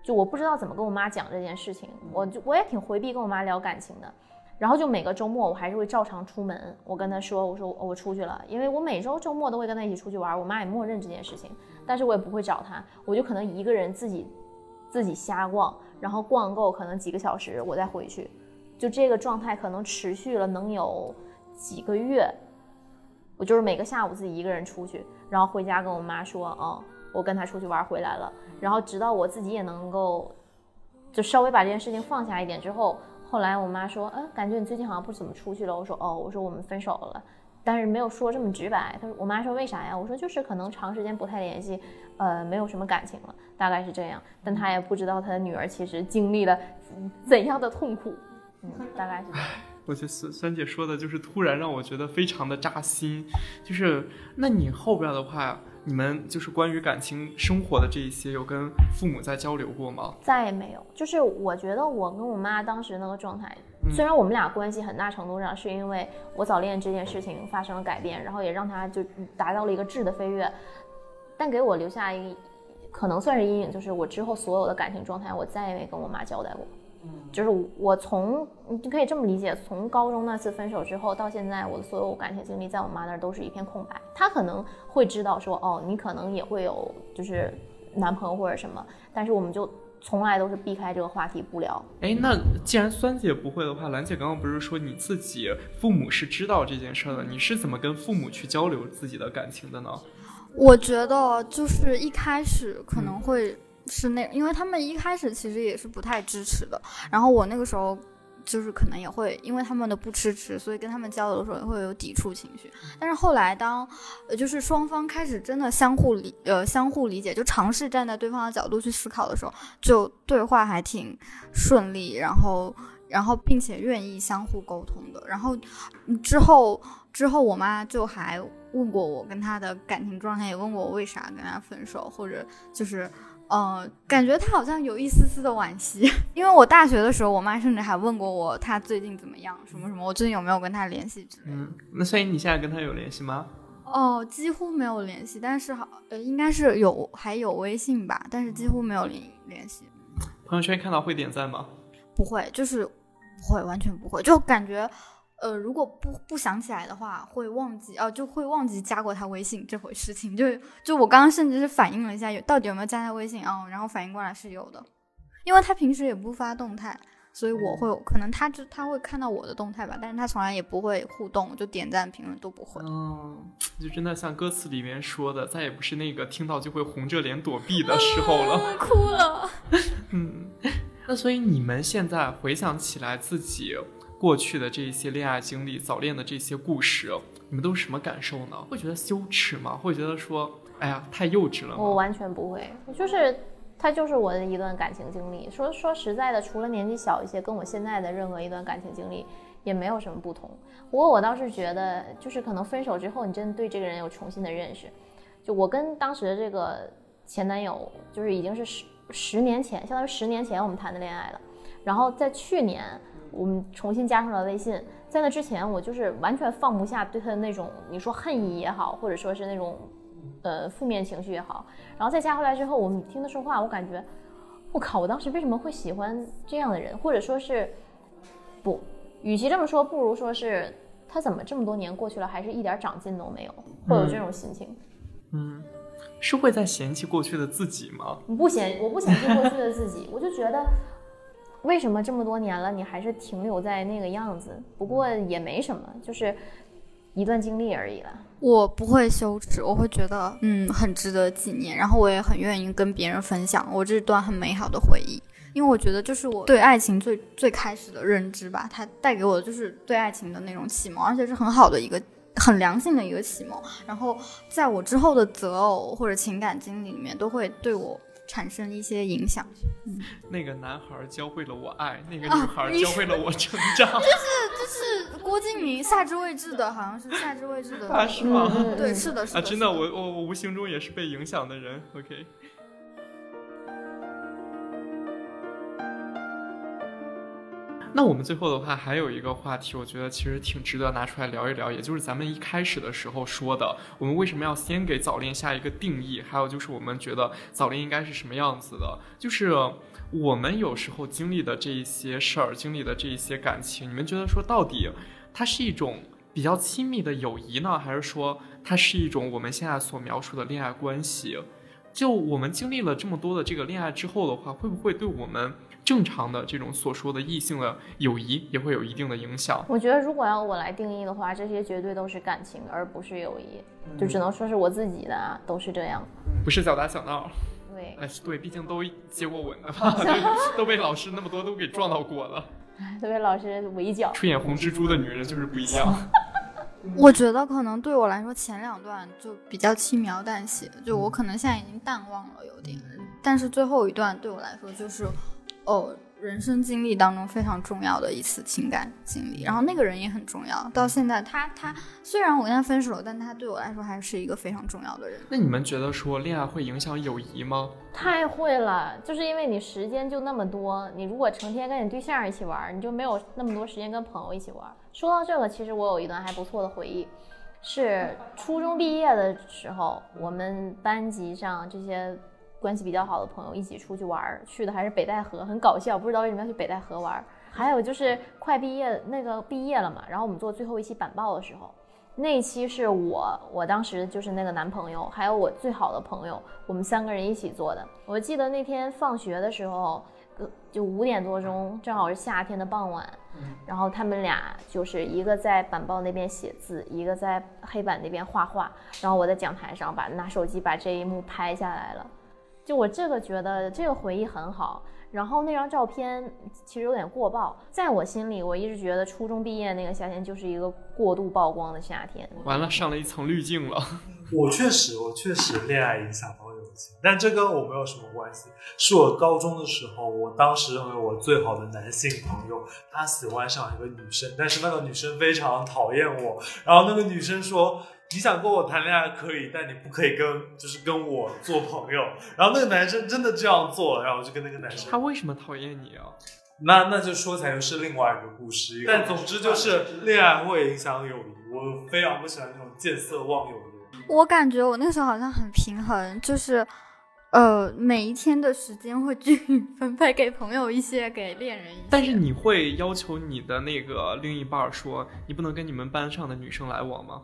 就我不知道怎么跟我妈讲这件事情，我就我也挺回避跟我妈聊感情的，然后就每个周末我还是会照常出门，我跟她说，我说我出去了，因为我每周周末都会跟她一起出去玩，我妈也默认这件事情，但是我也不会找她，我就可能一个人自己自己瞎逛，然后逛够可能几个小时我再回去，就这个状态可能持续了能有几个月，我就是每个下午自己一个人出去，然后回家跟我妈说，哦。我跟她出去玩回来了，然后直到我自己也能够，就稍微把这件事情放下一点之后，后来我妈说，嗯，感觉你最近好像不怎么出去了。我说，哦，我说我们分手了，但是没有说这么直白。他说，我妈说为啥呀？我说就是可能长时间不太联系，呃，没有什么感情了，大概是这样。但他也不知道他的女儿其实经历了怎样的痛苦，嗯，大概是。这样。我觉得酸酸姐说的就是突然让我觉得非常的扎心，就是那你后边的话。你们就是关于感情生活的这一些，有跟父母在交流过吗？再也没有。就是我觉得我跟我妈当时那个状态，虽然我们俩关系很大程度上是因为我早恋这件事情发生了改变，然后也让他就达到了一个质的飞跃，但给我留下一可能算是阴影，就是我之后所有的感情状态，我再也没跟我妈交代过。就是我从你可以这么理解，从高中那次分手之后到现在，我的所有感情经历在我妈那儿都是一片空白。她可能会知道说，哦，你可能也会有就是男朋友或者什么，但是我们就从来都是避开这个话题不聊。哎，那既然酸姐不会的话，兰姐刚刚不是说你自己父母是知道这件事的？你是怎么跟父母去交流自己的感情的呢？我觉得就是一开始可能会。是那，因为他们一开始其实也是不太支持的，然后我那个时候就是可能也会因为他们的不支持，所以跟他们交流的时候也会有抵触情绪。但是后来当，呃，就是双方开始真的相互理，呃，相互理解，就尝试站在对方的角度去思考的时候，就对话还挺顺利，然后，然后并且愿意相互沟通的。然后之后，之后我妈就还问过我跟他的感情状态，也问过我为啥跟他分手，或者就是。嗯，感觉他好像有一丝丝的惋惜，因为我大学的时候，我妈甚至还问过我他最近怎么样，什么什么，我最近有没有跟他联系之类的。嗯，那所以你现在跟他有联系吗？哦，几乎没有联系，但是好，呃，应该是有，还有微信吧，但是几乎没有联联系。朋友圈看到会点赞吗？不会，就是不会，完全不会，就感觉。呃，如果不不想起来的话，会忘记哦，就会忘记加过他微信这回事情。就就我刚刚甚至是反应了一下，有到底有没有加他微信哦，然后反应过来是有的，因为他平时也不发动态，所以我会可能他就他会看到我的动态吧，但是他从来也不会互动，就点赞评论都不会。嗯，就真的像歌词里面说的，再也不是那个听到就会红着脸躲避的时候了，哭了。嗯，那所以你们现在回想起来自己。过去的这一些恋爱经历、早恋的这些故事，你们都是什么感受呢？会觉得羞耻吗？会觉得说，哎呀，太幼稚了？我完全不会，就是他就是我的一段感情经历。说说实在的，除了年纪小一些，跟我现在的任何一段感情经历也没有什么不同。不过我倒是觉得，就是可能分手之后，你真的对这个人有重新的认识。就我跟当时的这个前男友，就是已经是十十年前，相当于十年前我们谈的恋爱了。然后在去年。我们重新加上了微信，在那之前，我就是完全放不下对他的那种，你说恨意也好，或者说是那种，呃，负面情绪也好。然后再加回来之后，我们听他说话，我感觉，我靠，我当时为什么会喜欢这样的人？或者说是不，与其这么说，不如说是他怎么这么多年过去了，还是一点长进都没有，会有这种心情。嗯，是会在嫌弃过去的自己吗？不嫌，我不嫌弃过去的自己，我就觉得。为什么这么多年了，你还是停留在那个样子？不过也没什么，就是一段经历而已了。我不会羞耻，我会觉得嗯很值得纪念，然后我也很愿意跟别人分享我这段很美好的回忆，因为我觉得就是我对爱情最最开始的认知吧，它带给我的就是对爱情的那种启蒙，而且是很好的一个很良性的一个启蒙。然后在我之后的择偶或者情感经历里面，都会对我。产生一些影响。嗯，那个男孩教会了我爱，那个女孩教会了我成长。就是就是郭敬明夏至未至的，好像是夏至未至的。啊，是吗？对，是的，是的。啊，真的，我我我无形中也是被影响的人。OK。那我们最后的话还有一个话题，我觉得其实挺值得拿出来聊一聊，也就是咱们一开始的时候说的，我们为什么要先给早恋下一个定义？还有就是我们觉得早恋应该是什么样子的？就是我们有时候经历的这一些事儿，经历的这一些感情，你们觉得说到底它是一种比较亲密的友谊呢，还是说它是一种我们现在所描述的恋爱关系？就我们经历了这么多的这个恋爱之后的话，会不会对我们？正常的这种所说的异性的友谊也会有一定的影响。我觉得如果要我来定义的话，这些绝对都是感情，而不是友谊，就只能说是我自己的啊都是这样，不是小打小闹。对，哎，对，毕竟都接过吻的嘛，都被老师那么多都给撞到过了，都被老师围剿。出演红蜘蛛的女人就是不一样。我觉得可能对我来说，前两段就比较轻描淡写，就我可能现在已经淡忘了有点，但是最后一段对我来说就是。哦，人生经历当中非常重要的一次情感经历，然后那个人也很重要。到现在，他他虽然我跟他分手了，但他对我来说还是一个非常重要的人。那你们觉得说恋爱会影响友谊吗？太会了，就是因为你时间就那么多，你如果成天跟你对象一起玩，你就没有那么多时间跟朋友一起玩。说到这个，其实我有一段还不错的回忆，是初中毕业的时候，我们班级上这些。关系比较好的朋友一起出去玩，去的还是北戴河，很搞笑，不知道为什么要去北戴河玩。还有就是快毕业，那个毕业了嘛，然后我们做最后一期板报的时候，那一期是我，我当时就是那个男朋友，还有我最好的朋友，我们三个人一起做的。我记得那天放学的时候，就五点多钟，正好是夏天的傍晚，然后他们俩就是一个在板报那边写字，一个在黑板那边画画，然后我在讲台上把拿手机把这一幕拍下来了。就我这个觉得这个回忆很好，然后那张照片其实有点过曝，在我心里，我一直觉得初中毕业那个夏天就是一个过度曝光的夏天。完了，上了一层滤镜了。我确实，我确实恋爱影响到友情，但这跟我没有什么关系。是我高中的时候，我当时认为我最好的男性朋友他喜欢上一个女生，但是那个女生非常讨厌我，然后那个女生说。你想跟我谈恋爱可以，但你不可以跟就是跟我做朋友。然后那个男生真的这样做，然后我就跟那个男生。他为什么讨厌你啊？那那就说起来又是另外一个故事。但总之就是恋爱会影响友谊，我非常不喜欢那种见色忘友的人。我感觉我那时候好像很平衡，就是呃每一天的时间会均匀分配给朋友一些，给恋人一些。但是你会要求你的那个另一半说，你不能跟你们班上的女生来往吗？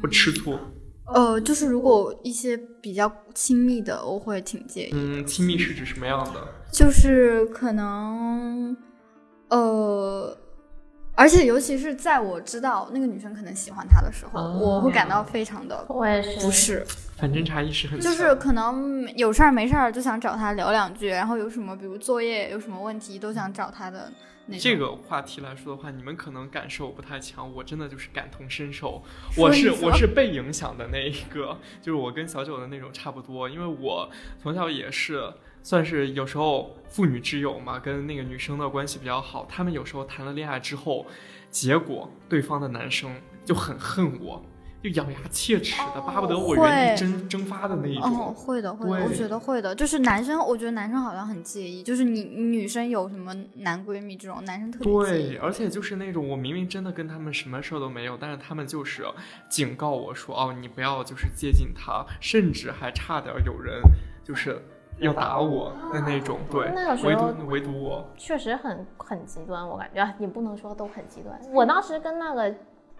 不吃醋，呃，就是如果一些比较亲密的，我会挺介意。嗯，亲密是指什么样的？就是可能，呃，而且尤其是在我知道那个女生可能喜欢他的时候，我会感到非常的我也是不是反侦查意识很就是可能有事儿没事儿就想找他聊两句，然后有什么比如作业有什么问题都想找他的。这个话题来说的话，你们可能感受不太强，我真的就是感同身受。我是我是被影响的那一个，就是我跟小九的那种差不多，因为我从小也是算是有时候妇女之友嘛，跟那个女生的关系比较好。他们有时候谈了恋爱之后，结果对方的男生就很恨我。就咬牙切齿的，巴不得我原地蒸蒸发的那一种。哦，会的，会的，我觉得会的。就是男生，我觉得男生好像很介意，就是你女生有什么男闺蜜这种，男生特别介意。对，而且就是那种我明明真的跟他们什么事儿都没有，但是他们就是警告我说，哦，你不要就是接近他，甚至还差点有人就是要打我的那种，对那个，时唯候独唯独我，确实很很极端，我感觉啊也不能说都很极端。我当时跟那个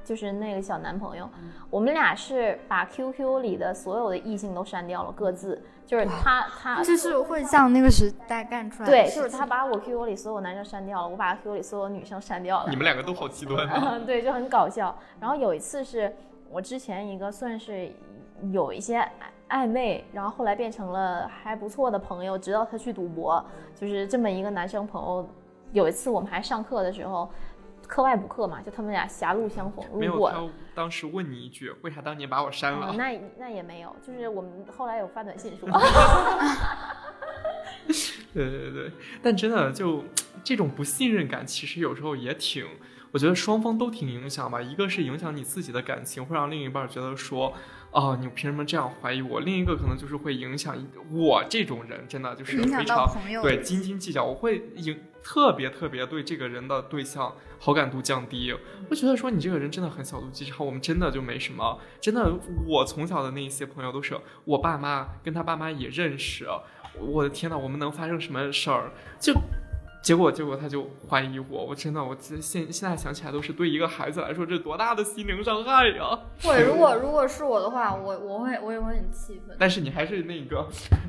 就是那个小男朋友，我们俩是把 QQ 里的所有的异性都删掉了，各自就是他他就是会像那个时代干出来的对，就是他把我 QQ 里所有男生删掉了，我把 QQ 里所有女生删掉了你。们两个都好极端啊！对，就很搞笑。然后有一次是我之前一个算是有一些暧暧昧，然后后来变成了还不错的朋友，直到他去赌博，就是这么一个男生朋友。有一次我们还上课的时候，课外补课嘛，就他们俩狭路相逢路过。没有他当时问你一句，为啥当年把我删了？嗯那那也没有，就是我们后来有发短信说，对对对，但真的就这种不信任感，其实有时候也挺，我觉得双方都挺影响吧。一个是影响你自己的感情，会让另一半觉得说，哦，你凭什么这样怀疑我？另一个可能就是会影响我这种人，真的就是非常对斤斤计较，我会影特别特别对这个人的对象好感度降低。我觉得说你这个人真的很小肚鸡肠，我们真的就没什么。真的，我从小的那一些朋友都是我爸妈跟他爸妈也认识。我的天呐，我们能发生什么事儿？就结果结果他就怀疑我，我真的我现现在想起来都是对一个孩子来说，这多大的心灵伤害呀！会，如果如果是我的话，我我会我也会很气愤。但是你还是那个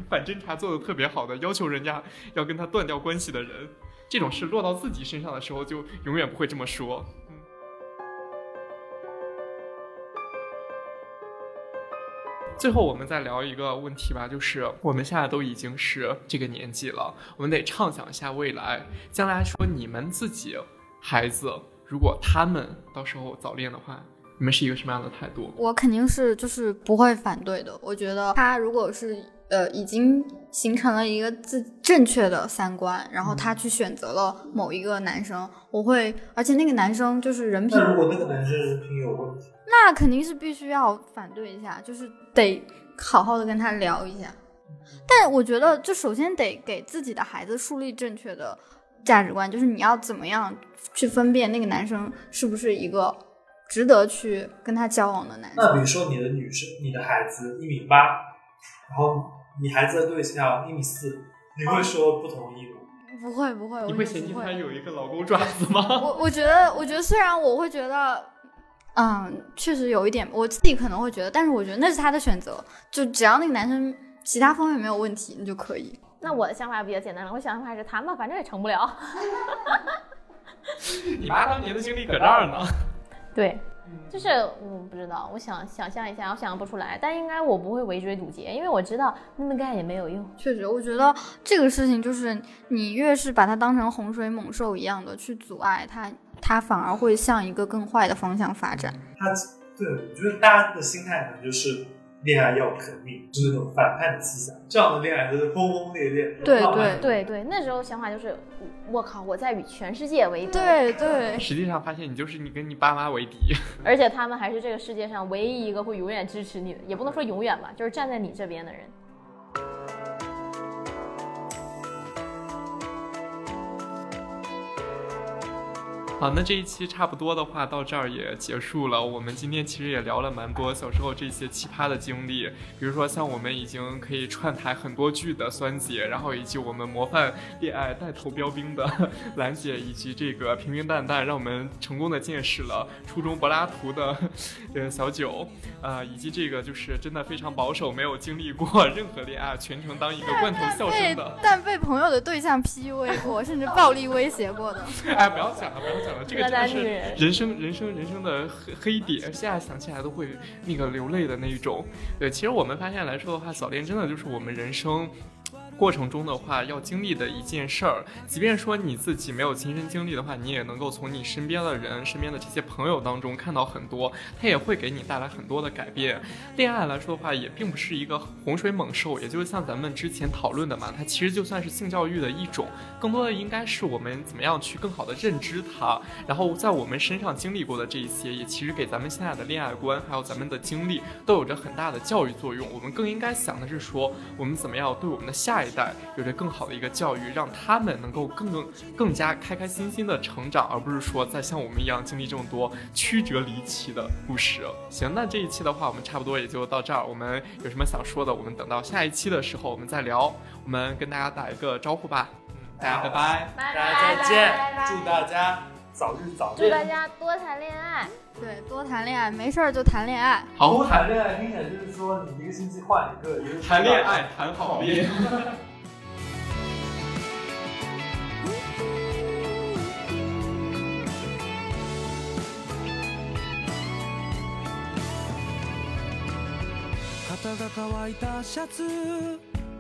反侦查做的特别好的，要求人家要跟他断掉关系的人，这种事落到自己身上的时候，就永远不会这么说。最后，我们再聊一个问题吧，就是我们现在都已经是这个年纪了，我们得畅想一下未来。将来说你们自己孩子，如果他们到时候早恋的话，你们是一个什么样的态度？我肯定是就是不会反对的。我觉得他如果是呃已经形成了一个自正确的三观，然后他去选择了某一个男生，我会，而且那个男生就是人品，那如果那个男生人品有问题，那肯定是必须要反对一下，就是得好好的跟他聊一下。但我觉得，就首先得给自己的孩子树立正确的价值观，就是你要怎么样去分辨那个男生是不是一个值得去跟他交往的男生。那比如说你的女生，你的孩子一米八，然后你孩子的对象一米四，你会说不同意吗？不会不会，你我觉得不会嫌弃他有一个老公爪子吗？我我觉得，我觉得虽然我会觉得，嗯，确实有一点，我自己可能会觉得，但是我觉得那是他的选择，就只要那个男生其他方面没有问题，你就可以。那我的想法比较简单了，我想法是谈吧，反正也成不了。你妈当年的经历搁这儿呢。对，就是我不知道，我想想象一下，我想象不出来，但应该我不会围追堵截，因为我知道那么干也没有用。确实，我觉得这个事情就是你越是把它当成洪水猛兽一样的去阻碍它，它反而会向一个更坏的方向发展。它对我觉得大家的心态可能就是恋爱要革命，就是那种反叛的思想，这样的恋爱就是轰轰烈烈。对对对对，那时候想法就是，我靠，我在与全世界为敌。对对，实际上发现你就是你跟你爸妈为敌。而且他们还是这个世界上唯一一个会永远支持你的，也不能说永远吧，就是站在你这边的人。好，那这一期差不多的话到这儿也结束了。我们今天其实也聊了蛮多小时候这些奇葩的经历，比如说像我们已经可以串台很多剧的酸姐，然后以及我们模范恋爱带头标兵的 兰姐，以及这个平平淡淡让我们成功的见识了初中柏拉图的 呃小九，呃，以及这个就是真的非常保守，没有经历过 任何恋爱，全程当一个罐头笑声被的。但被朋友的对象 PUA 过，甚至暴力威胁过的。哎，不要讲了，不要讲了，这个真的是人人生人生人生的黑黑点，现在想起来都会那个流泪的那一种。对，其实我们发现来说的话，早恋真的就是我们人生。过程中的话，要经历的一件事儿，即便说你自己没有亲身经历的话，你也能够从你身边的人、身边的这些朋友当中看到很多，它也会给你带来很多的改变。恋爱来说的话，也并不是一个洪水猛兽，也就是像咱们之前讨论的嘛，它其实就算是性教育的一种，更多的应该是我们怎么样去更好的认知它，然后在我们身上经历过的这一些，也其实给咱们现在的恋爱观还有咱们的经历都有着很大的教育作用。我们更应该想的是说，我们怎么样对我们的下一一代有着更好的一个教育，让他们能够更更更加开开心心的成长，而不是说再像我们一样经历这么多曲折离奇的故事。行，那这一期的话，我们差不多也就到这儿。我们有什么想说的，我们等到下一期的时候我们再聊。我们跟大家打一个招呼吧，嗯大家拜拜，大大家再见，祝大家早日早祝大恋。家多谈恋爱。对，多谈恋爱，没事儿就谈恋爱。好多，谈恋爱听起来就是说你一个星期换一个，一个星期谈恋爱谈好恋。肩が乾いたシャツ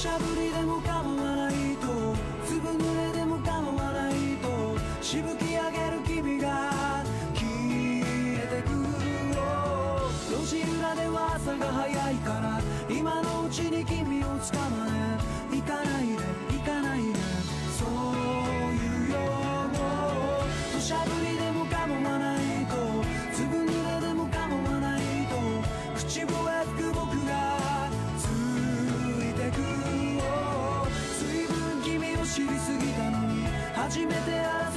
土砂降りでも構わないと粒濡れでも構わないとしぶき上げる君が消えてく路地裏では朝が早いから今のうちに君を捕まえ行かない初めて会